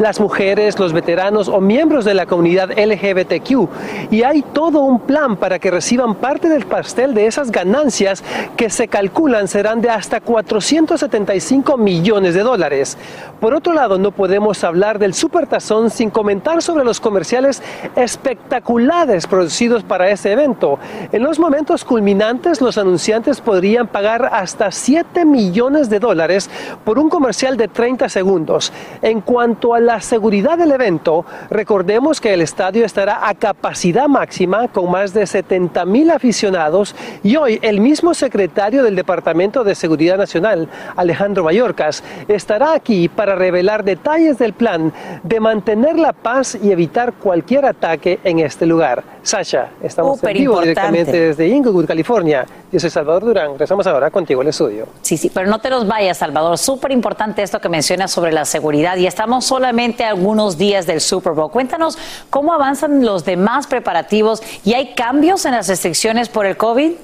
las mujeres, los veteranos o miembros de la comunidad LGBTQ. Y hay todo un plan para que reciban parte del pastel de esas ganancias que se calculan serán de hasta 475 millones de dólares. Por otro lado, no podemos hablar del Supertazón sin comentar sobre los comerciales espectaculares producidos para ese evento. En los momentos culminantes, los anunciantes podrían pagar hasta 7 millones de dólares por un comercial de 30 segundos. En cuanto a la seguridad del evento, recordemos que el estadio estará a capacidad máxima con más de 70 mil aficionados y hoy el mismo secretario del Departamento de Seguridad Nacional, Alejandro Mayorkas, estará aquí para revelar detalles del plan de mantener la paz y evitar cualquier ataque en este lugar. Sasha, estamos en vivo Superimportante. directamente desde Inglewood, California. Yo soy Salvador Durán. Regresamos ahora contigo al estudio. Sí, sí, pero no te nos vayas, Salvador. Súper importante esto que mencionas sobre la seguridad y estamos solamente algunos días del Super Bowl. Cuéntanos cómo avanzan los demás preparativos y hay cambios en las restricciones por el COVID.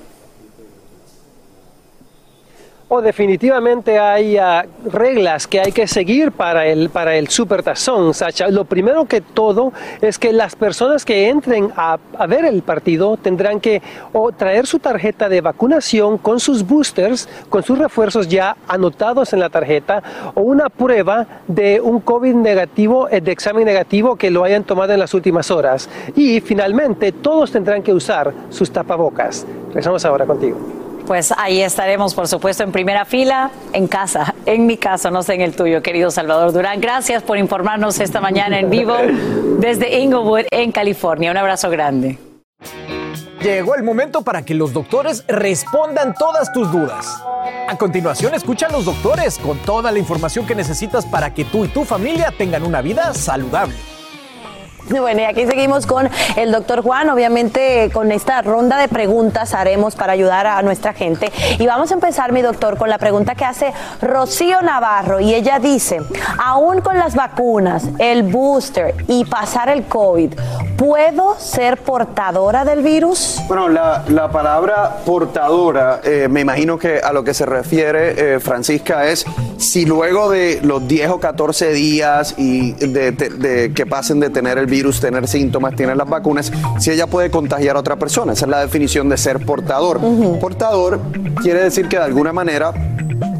O definitivamente hay ah, reglas que hay que seguir para el, para el Sacha. Lo primero que todo es que las personas que entren a, a ver el partido tendrán que o traer su tarjeta de vacunación con sus boosters, con sus refuerzos ya anotados en la tarjeta, o una prueba de un COVID negativo, eh, de examen negativo que lo hayan tomado en las últimas horas. Y finalmente todos tendrán que usar sus tapabocas. Regresamos ahora contigo. Pues ahí estaremos, por supuesto, en primera fila, en casa, en mi caso, no sé en el tuyo, querido Salvador Durán. Gracias por informarnos esta mañana en vivo desde Inglewood, en California. Un abrazo grande. Llegó el momento para que los doctores respondan todas tus dudas. A continuación, escucha a los doctores con toda la información que necesitas para que tú y tu familia tengan una vida saludable. Bueno, y aquí seguimos con el doctor Juan. Obviamente, con esta ronda de preguntas haremos para ayudar a nuestra gente. Y vamos a empezar, mi doctor, con la pregunta que hace Rocío Navarro. Y ella dice: aún con las vacunas, el booster y pasar el COVID, ¿puedo ser portadora del virus? Bueno, la, la palabra portadora, eh, me imagino que a lo que se refiere eh, Francisca es si luego de los 10 o 14 días y de, que pasen de tener el virus, tener síntomas, tener las vacunas, si ella puede contagiar a otra persona. Esa es la definición de ser portador. Portador quiere decir que de alguna manera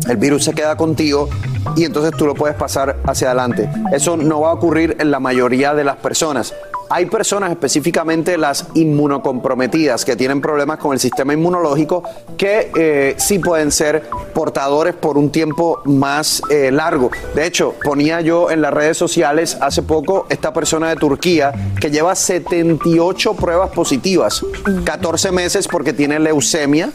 el virus se queda contigo y entonces tú lo puedes pasar hacia adelante. Eso no va a ocurrir en la mayoría de las personas. Hay personas, específicamente las inmunocomprometidas, que tienen problemas con el sistema inmunológico, que eh, sí pueden ser portadores por un tiempo más eh, largo. De hecho, ponía yo en las redes sociales hace poco esta persona de Turquía que lleva 78 pruebas positivas, 14 meses porque tiene leucemia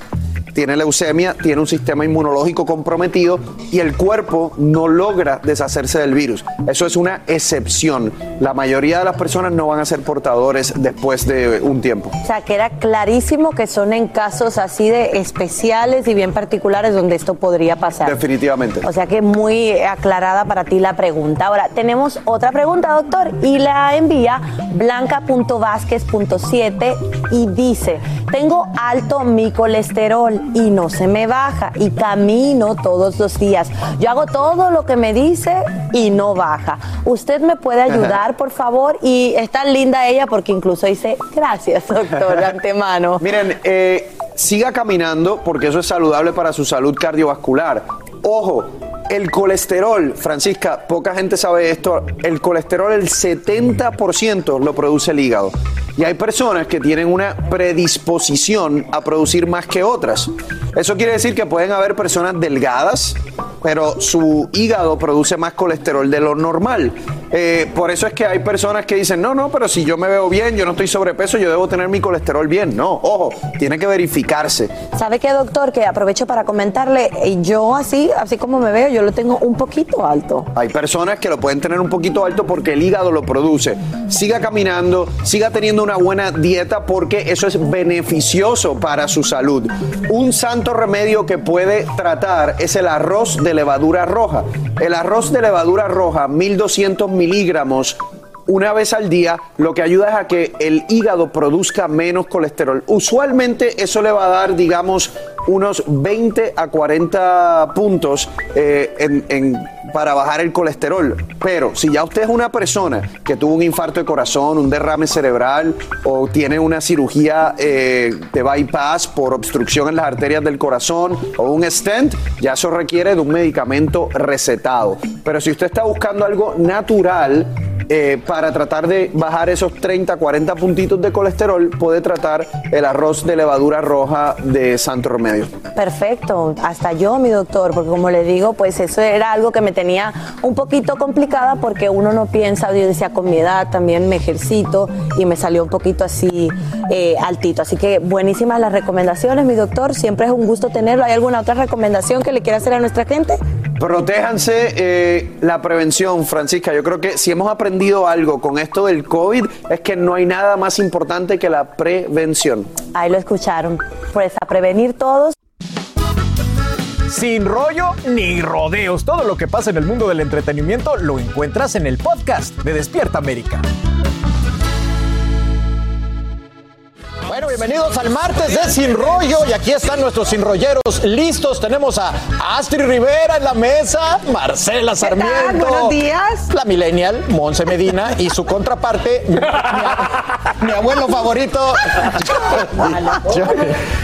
tiene leucemia, tiene un sistema inmunológico comprometido y el cuerpo no logra deshacerse del virus. Eso es una excepción. La mayoría de las personas no van a ser portadores después de un tiempo. O sea, que era clarísimo que son en casos así de especiales y bien particulares donde esto podría pasar. Definitivamente. O sea que muy aclarada para ti la pregunta. Ahora, tenemos otra pregunta, doctor, y la envía blanca.vázquez.7 y dice, tengo alto mi colesterol y no se me baja y camino todos los días. Yo hago todo lo que me dice y no baja. ¿Usted me puede ayudar, por favor? Y es tan linda ella porque incluso dice, gracias, doctor, de antemano. Miren, eh, siga caminando porque eso es saludable para su salud cardiovascular. Ojo, el colesterol, Francisca, poca gente sabe esto, el colesterol el 70% lo produce el hígado. Y hay personas que tienen una predisposición a producir más que otras. Eso quiere decir que pueden haber personas delgadas, pero su hígado produce más colesterol de lo normal. Eh, por eso es que hay personas que dicen, no, no, pero si yo me veo bien, yo no estoy sobrepeso, yo debo tener mi colesterol bien. No, ojo, tiene que verificarse. ¿Sabe qué, doctor? Que aprovecho para comentarle, eh, yo así, así como me veo, yo lo tengo un poquito alto. Hay personas que lo pueden tener un poquito alto porque el hígado lo produce. Siga caminando, siga teniendo una buena dieta porque eso es beneficioso para su salud. Un santo remedio que puede tratar es el arroz de levadura roja. El arroz de levadura roja, 1200 milígramos una vez al día, lo que ayuda es a que el hígado produzca menos colesterol. Usualmente eso le va a dar, digamos, unos 20 a 40 puntos eh, para bajar el colesterol. Pero si ya usted es una persona que tuvo un infarto de corazón, un derrame cerebral o tiene una cirugía eh, de bypass por obstrucción en las arterias del corazón o un stent, ya eso requiere de un medicamento recetado. Pero si usted está buscando algo natural, eh, para tratar de bajar esos 30, 40 puntitos de colesterol, puede tratar el arroz de levadura roja de Santo Remedio. Perfecto, hasta yo, mi doctor, porque como le digo, pues eso era algo que me tenía un poquito complicada porque uno no piensa, yo decía, con mi edad también me ejercito y me salió un poquito así eh, altito. Así que buenísimas las recomendaciones, mi doctor, siempre es un gusto tenerlo. ¿Hay alguna otra recomendación que le quiera hacer a nuestra gente? Protéjanse eh, la prevención, Francisca. Yo creo que si hemos aprendido algo con esto del COVID es que no hay nada más importante que la prevención. Ahí lo escucharon. Pues a prevenir todos. Sin rollo ni rodeos. Todo lo que pasa en el mundo del entretenimiento lo encuentras en el podcast de Despierta América. Bueno, bienvenidos al martes de Sin Rollo y aquí están nuestros sin rolleros listos. Tenemos a Astrid Rivera en la mesa, Marcela Sarmiento. Buenos días. La millennial, Monse Medina y su contraparte, mi, mi mi abuelo favorito.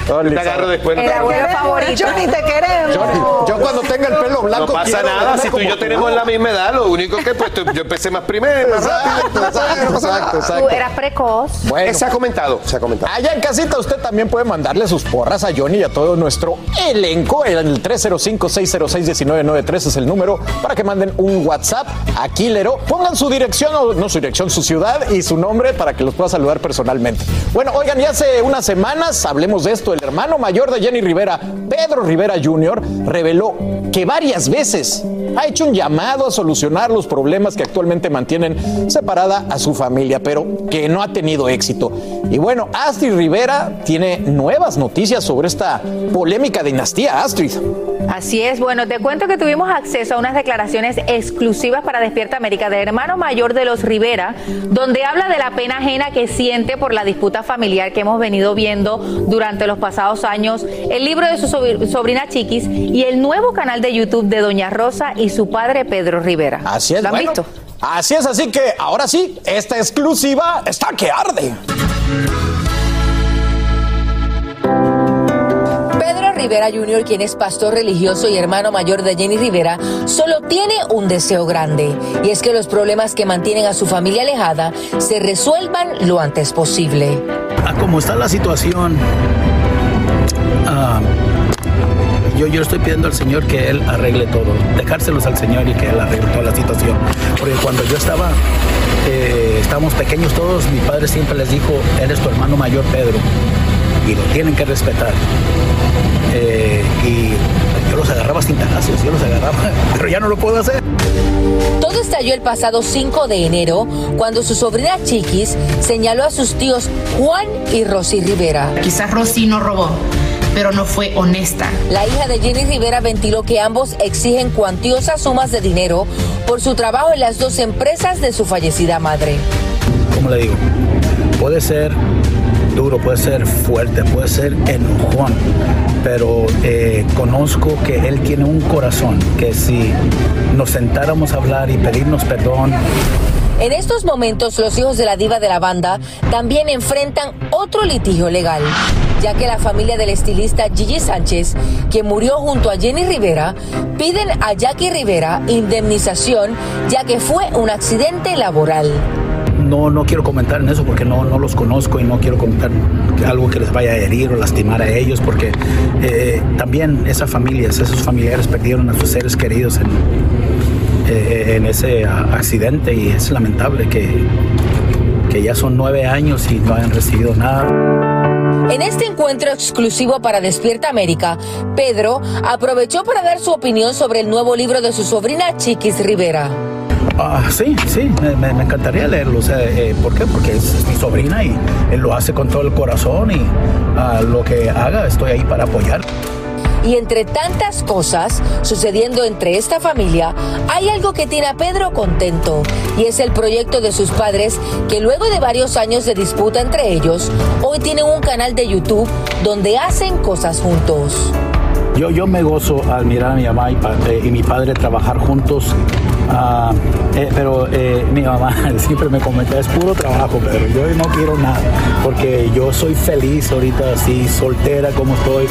Johnny. Te agarro después. El abuelo favorito. Johnny, te queremos. Johnny, yo cuando tenga el pelo blanco No pasa nada, si tú y yo tenemos la misma edad, lo único que pues tú- yo empecé más primero. Exacto, exacto, exacto, exacto. Tú eras precoz. Bueno. Se ha comentado, se ha comentado. Allá en casita usted también puede mandarle sus porras a Johnny y a todo nuestro elenco. El 305-606-1993 es el número para que manden un WhatsApp a Killero. Pongan su dirección, o no su dirección, su ciudad y su nombre para que los pueda saludar personalmente. Bueno, oigan, ya hace unas semanas hablemos de esto. El hermano mayor de Jenny Rivera, Pedro Rivera Jr., reveló que varias veces ha hecho un llamado a solucionar los problemas que actualmente mantienen separada a su familia, pero que no ha tenido éxito. Y bueno, Astrid Rivera tiene nuevas noticias sobre esta polémica dinastía. Astrid. Así es, bueno, te cuento que tuvimos acceso a unas declaraciones exclusivas para Despierta América del hermano mayor de los Rivera, donde habla de la pena ajena que siente por la disputa familiar que hemos venido viendo durante los pasados años, el libro de su sobrina Chiquis y el nuevo canal de YouTube de Doña Rosa y su padre Pedro Rivera. Así es, ¿Lo han bueno, visto? Así es, así que ahora sí, esta exclusiva está que arde. Rivera Jr., quien es pastor religioso y hermano mayor de Jenny Rivera, solo tiene un deseo grande, y es que los problemas que mantienen a su familia alejada se resuelvan lo antes posible. A como está la situación, ah, yo, yo estoy pidiendo al Señor que Él arregle todo, dejárselos al Señor y que Él arregle toda la situación. Porque cuando yo estaba, eh, estábamos pequeños todos, mi padre siempre les dijo, Él es tu hermano mayor Pedro, y lo tienen que respetar. Eh, y yo los agarraba sin yo los agarraba, pero ya no lo puedo hacer. Todo estalló el pasado 5 de enero cuando su sobrina Chiquis señaló a sus tíos Juan y Rosy Rivera. Quizás Rosy no robó, pero no fue honesta. La hija de Jenny Rivera ventiló que ambos exigen cuantiosas sumas de dinero por su trabajo en las dos empresas de su fallecida madre. como le digo, puede ser duro, puede ser fuerte, puede ser enojón, pero eh, conozco que él tiene un corazón que si nos sentáramos a hablar y pedirnos perdón, En estos momentos, los hijos de la diva de la banda también enfrentan otro litigio legal, ya que la familia del estilista Gigi Sánchez, que murió junto a Jenny Rivera, piden a Jackie Rivera indemnización, ya que fue un accidente laboral. No, no quiero comentar en eso porque no, no los conozco y no quiero comentar algo que les vaya a herir o lastimar a ellos porque eh, también esas familias, esos familiares perdieron a sus seres queridos en, eh, en ese accidente y es lamentable que, que ya son nueve años y no hayan recibido nada. En este encuentro exclusivo para Despierta América, Pedro aprovechó para dar su opinión sobre el nuevo libro de su sobrina Chiquis Rivera. Ah, sí, sí, me, encantaría leerlo. Eh, ¿Por qué? Porque es, es mi sobrina y él lo hace con todo el corazón y ah, lo que haga estoy ahí para apoyar. Y entre tantas cosas sucediendo entre esta familia, hay algo que tiene a Pedro contento, y es el proyecto de sus padres que luego de varios años de disputa entre ellos, hoy tienen un canal de YouTube donde hacen cosas juntos. Yo, yo me gozo al mirar a mi mamá y, eh, mi padre trabajar juntos, ah, eh, pero eh, mi mamá siempre me comenta, es puro trabajo, pero yo no quiero nada, porque yo soy feliz ahorita así, soltera como estoy.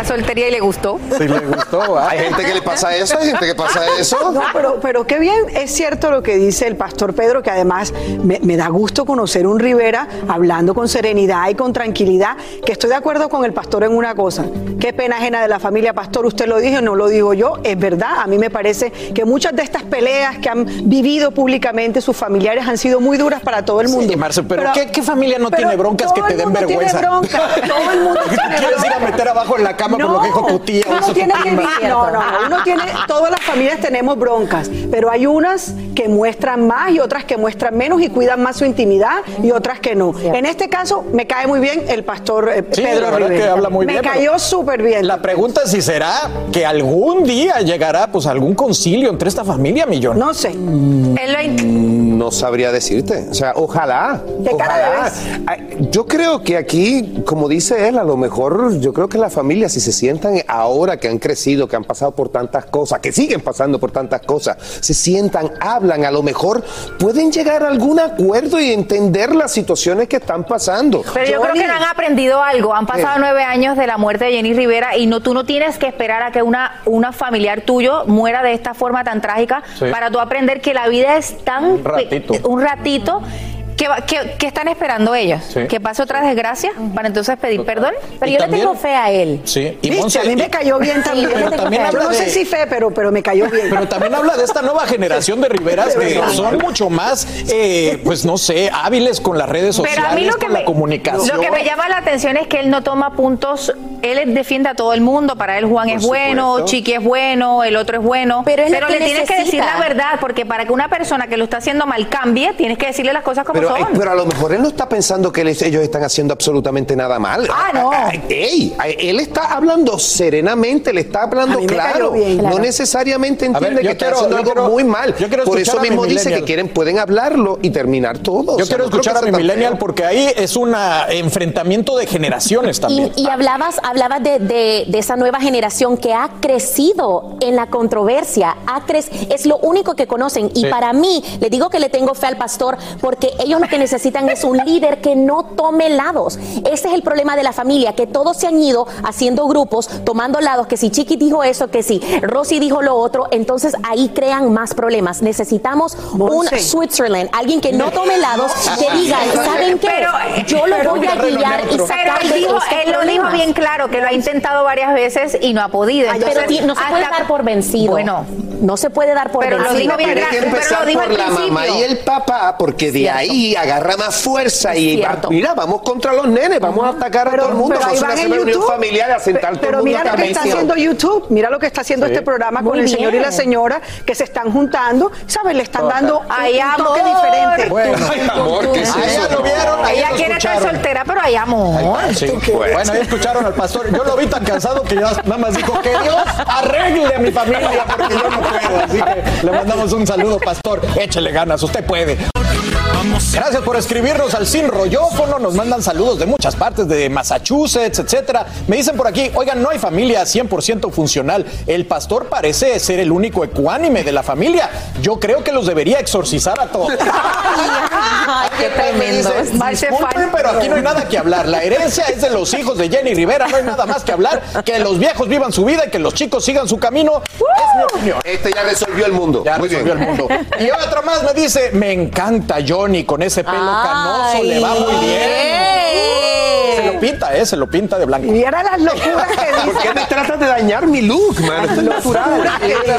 La soltería y le gustó. Sí, le gustó. Hay gente que le pasa eso, hay gente que pasa eso. No, pero, pero qué bien, es cierto lo que dice el pastor Pedro, que además me, me da gusto conocer un Rivera hablando con serenidad y con tranquilidad, que estoy de acuerdo con el pastor en una cosa. Qué pena ajena de la familia pastor, usted lo dijo, no lo digo yo, es verdad, a mí me parece que muchas de estas peleas que han vivido públicamente sus familiares han sido muy duras para todo el mundo. Marce, pero ¿qué- qué familia no tiene broncas que te den tiene vergüenza? bronca, todo el mundo ¿Te tiene quieres ir a meter abajo en la cama por lo que dijo tu tía? uno tiene que vivir- no, no, no, uno tiene, todas las familias tenemos broncas, pero hay unas que muestran más y otras que muestran menos y cuidan más su intimidad y otras que no. En este caso, me cae muy bien el pastor eh, Sí, Pedro la Rivera. que habla muy me bien. cayó súper bien. La pregunta es si será que algún día llegará pues algún concilio entre esta familia, Millón. No sé. No sabría decirte. O sea, ojalá. ¿Qué cara ojalá. ves? Ay, Yo creo que aquí, como dice él, a lo mejor yo creo que la familia, si se sientan ahora que han crecido, que han pasado por tantas cosas, que siguen pasando por tantas cosas, se sientan, hablan, a lo mejor pueden llegar a algún acuerdo y entender las situaciones que están pasando. Pero yo creo que no han aprendido algo. Han pasado Eh. nueve años de la muerte de Jenny Rivera y no, tú no tienes que esperar a que una, una familiar tuyo muera de esta forma tan trágica Sí. para tú aprender que la vida es tan Un ratito. un ratito ¿Qué, va- qué- qué están esperando ellos? Sí. ¿Que pase otra desgracia para entonces pedir perdón? Pero Y yo también- le tengo fe a él. Sí, y Viste, Monse- a mí me cayó bien también. pero tengo también fe. habla Yo no sé si fe, pero, pero me cayó bien. Pero también habla de esta nueva generación de Riveras que son mucho más, eh, pues no sé, hábiles con las redes sociales, Pero a mí lo que, con me, la comunicación. lo que me llama la atención es que él no toma puntos, él defiende a todo el mundo, para él Juan Por es bueno. Chiqui es bueno, el otro es bueno, Pero es que le tienes que decir la verdad, porque para que una persona que lo está haciendo mal cambie, tienes que decirle las cosas como Pero, eh, pero a lo mejor él no está pensando que ellos están haciendo absolutamente nada mal. Ah, no. Ey, él está hablando serenamente, le está hablando claro. No necesariamente ver, entiende que quiero- está haciendo algo quiero- muy mal. yo quiero Por eso mismo dice millennial. que quieren, pueden hablarlo y terminar todo. Yo O sea, quiero no escuchar a mi millennial feo. porque ahí es un enfrentamiento de generaciones también. Y, y hablabas, hablabas de, de- de esa nueva generación que ha crecido en la controversia, ha es lo único que conocen. Y Sí. para mí, le digo que le tengo fe al pastor porque ellos lo que necesitan es un líder que no tome lados. Ese es el problema de la familia, que todos se han ido haciendo grupos, tomando lados, que si Chiqui dijo eso, que si Rosy dijo lo otro, entonces ahí crean más problemas. Necesitamos Monse. un Switzerland, alguien que no tome lados, que diga, ¿saben qué? Pero- Yo lo pero- voy a guiar y Pero sacar él, de dijo, estos él lo dijo bien claro, que lo ha intentado varias veces y no ha podido. Pero no se puede hasta- dar por vencido. Bueno, no se puede dar por Pero lo vencido. dijo bien Pero lo dijo por al la mamá y el papá, porque de Cierto. ahí agarra más fuerza y va- mira, vamos contra los nenes, vamos a atacar a Pero- todo el mundo, pero vamos a hacer una reunión familiar, a sentar todo Pero el mundo mira a lo que está haciendo YouTube, mira lo que está haciendo Sí. este programa Muy con el señor y la bien. señora que se están juntando, ¿sabes? Le están dando un, Ay, un toque amor. diferente. Bueno, Ay, amor, ¿qué es eso? lo vieron, ella lo quiere estar soltera, pero hay amor. Sí, bueno, ya escucharon al pastor. Yo lo vi tan cansado que ya nada más dijo que Dios arregle a mi familia porque yo no puedo. Así que le mandamos un saludo, pastor. Échele ganas, usted puede. Gracias por escribirnos al Sin Rollófono. Nos mandan saludos de muchas partes, de Massachusetts, etcétera. Me dicen por aquí, oigan, no hay familia 100% funcional. El pastor parece ser el único ecuánime de la familia. Yo creo que los debería exorcizar a todos. Ay, qué tremendo. Disculpen, pero aquí no hay nada que hablar. La herencia es de los hijos de Jenny Rivera. No hay nada más que hablar. Que los viejos vivan su vida y que los chicos sigan su camino. Es mi opinión. Este ya resolvió el mundo. Ya Muy resolvió bien. el mundo. Y otro más me dice, me encanta Johnny con ese pelo canoso, le va muy bien. Pinta, ¿eh? Se lo pinta de blanco. Y viera las locuras que ¿Por dice. qué me tratas de dañar mi look, man? Esto es natural.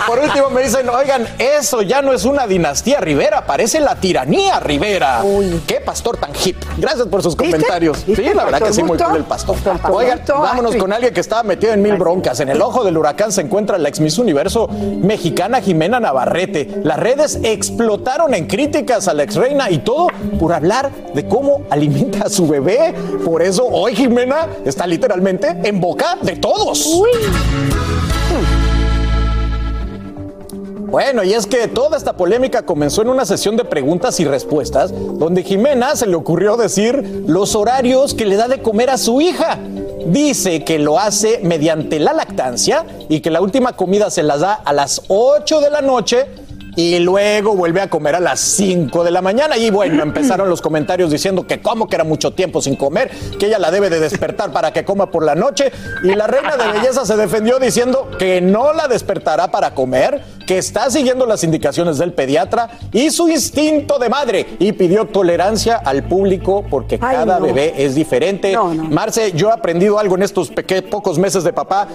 Por último me dicen, oigan, eso ya no es una dinastía Rivera, parece la tiranía Rivera. Qué pastor tan hip. Gracias por sus ¿Viste? comentarios. ¿Viste? Sí, la verdad que sí, muy cool el pastor. Pastor Oigan, vámonos con alguien que estaba metido en mil broncas. En el ojo del huracán se encuentra la ex Miss Universo mexicana Jimena Navarrete. Las redes explotaron en críticas a la ex reina y todo por hablar de cómo alimenta a su bebé. Por eso hoy Jimena está literalmente en boca de todos. Bueno, y es que toda esta polémica comenzó en una sesión de preguntas y respuestas, donde Jimena se le ocurrió decir los horarios que le da de comer a su hija. Dice que lo hace mediante la lactancia y que la última comida se las da a las 8 de la noche y luego vuelve a comer a las 5 de la mañana. Y bueno, empezaron los comentarios diciendo que como que era mucho tiempo sin comer, que ella la debe de despertar para que coma por la noche. Y la reina de belleza se defendió diciendo que no la despertará para comer, que está siguiendo las indicaciones del pediatra y su instinto de madre. Y pidió tolerancia al público porque Ay, cada no. bebé es diferente. No, no. Marce, yo he aprendido algo en estos pocos meses de papá.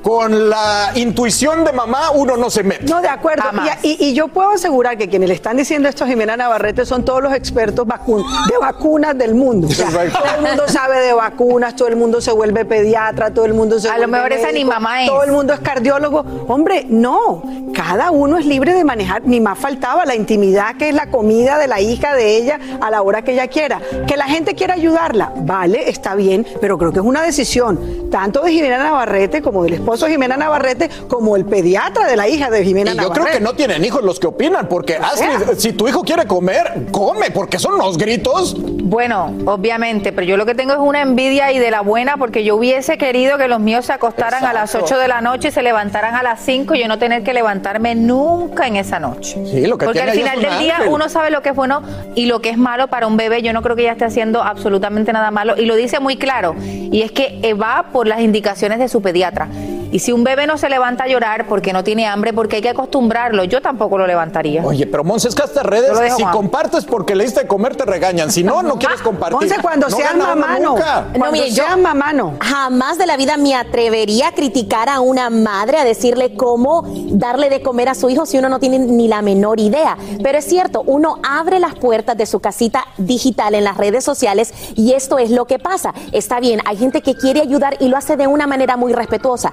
Con la intuición de mamá uno no se mete. No, de acuerdo. Y, y- y yo puedo asegurar que quienes le están diciendo esto a Jimena Navarrete son todos los expertos vacun- de vacunas del mundo. O sea, Exacto. todo el mundo sabe de vacunas, todo el mundo se vuelve pediatra, todo el mundo se A lo mejor esa ni médico, mamá es. Todo el mundo es cardiólogo. Hombre, no. Cada uno es libre de manejar, ni más faltaba la intimidad que es la comida de la hija de ella a la hora que ella quiera. Que la gente quiera ayudarla, vale, está bien, pero creo que es una decisión tanto de Jimena Navarrete como del esposo de Jimena Navarrete, como el pediatra de la hija de Jimena Y yo Navarrete. creo que no tienen hijos los que opinan, porque O sea. Astrid, si tu hijo quiere comer, come, porque son unos gritos. Bueno, obviamente, pero yo lo que tengo es una envidia y de la buena porque yo hubiese querido que los míos se acostaran a las Exacto. 8 de la noche y se levantaran a las 5 y yo no tener que levantarme nunca en esa noche. Sí, lo que Porque al final del día ángel. uno sabe lo que es bueno y lo que es malo para un bebé. Yo no creo que ella esté haciendo absolutamente nada malo y lo dice muy claro. Y es que eh, va por las indicaciones de su pediatra. Y si un bebé no se levanta a llorar porque no tiene hambre, porque hay que acostumbrarlo, yo tampoco lo levantaría. Oye, pero Monse, es que estas redes, dejo, si mamá. compartes porque le diste de comer, te regañan. Si no, no quieres compartir. Monse, cuando no sean mamá, no. nunca. Cuando mire, yo- mamá, no. Jamás de la vida me atrevería a criticar a una madre, a decirle cómo darle de comer a su hijo si uno no tiene ni la menor idea. Pero es cierto, uno abre las puertas de su casita digital en las redes sociales y esto es lo que pasa. Está bien, hay gente que quiere ayudar y lo hace de una manera muy respetuosa.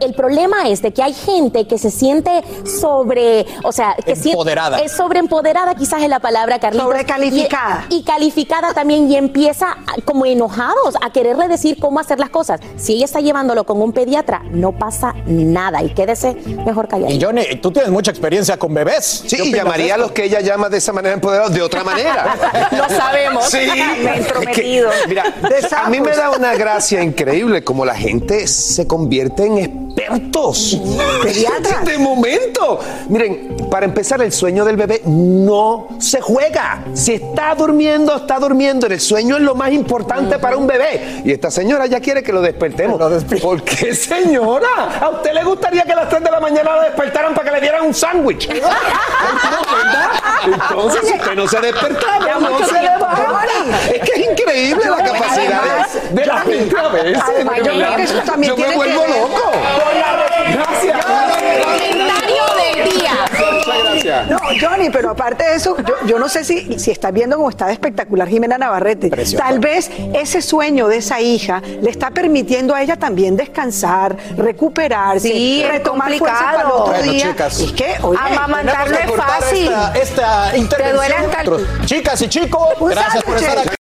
El problema es de que hay gente que se siente sobre, o sea, que siente- Empoderada. es sobreempoderada, quizás es la palabra, Carlitos. Sobrecalificada. Y, y calificada también y empieza a- como enojados a quererle decir cómo hacer las cosas. Si ella está llevándolo con un pediatra, no pasa nada y quédese mejor callado. Y Johnny, tú tienes mucha experiencia con bebés. Sí, ¿Qué y llamaría a los que ella llama de esa manera empoderados de otra manera. No sabemos. Sí. Me he entrometido. Es que, mira, a mí me da una gracia increíble como la gente se convierte en expertos. Pediatras. De momento. Miren, para empezar, el sueño del bebé no se juega. Si está durmiendo, está durmiendo. El sueño es lo más importante para un bebé. Y esta señora ya quiere que lo despertemos. ¿Por qué, señora? ¿A usted le gustaría que a las 3 de la mañana la despertaran para que le dieran un sándwich? Entonces, si usted no se despertaba, no se. Johnny. Es que es increíble la capacidad de, la gente a veces. yo creo que eso también Yo me tiene que vuelvo ver loco. Gracias. Comentario del día. Muchas gracias. No, Johnny, pero aparte de eso, yo, yo no sé si, si estás viendo cómo está de espectacular Jimena Navarrete. Preciosa. Tal vez ese sueño de esa hija le está permitiendo a ella también descansar, recuperarse, Sí, retomar fuerza para el otro Bueno, día. chicas. Es que, oye, Amamantar no Tenemos que es fácil. Esta, esta intervención. duele hasta el- Nosotros. Chicas y chicos, gracias por estar aquí.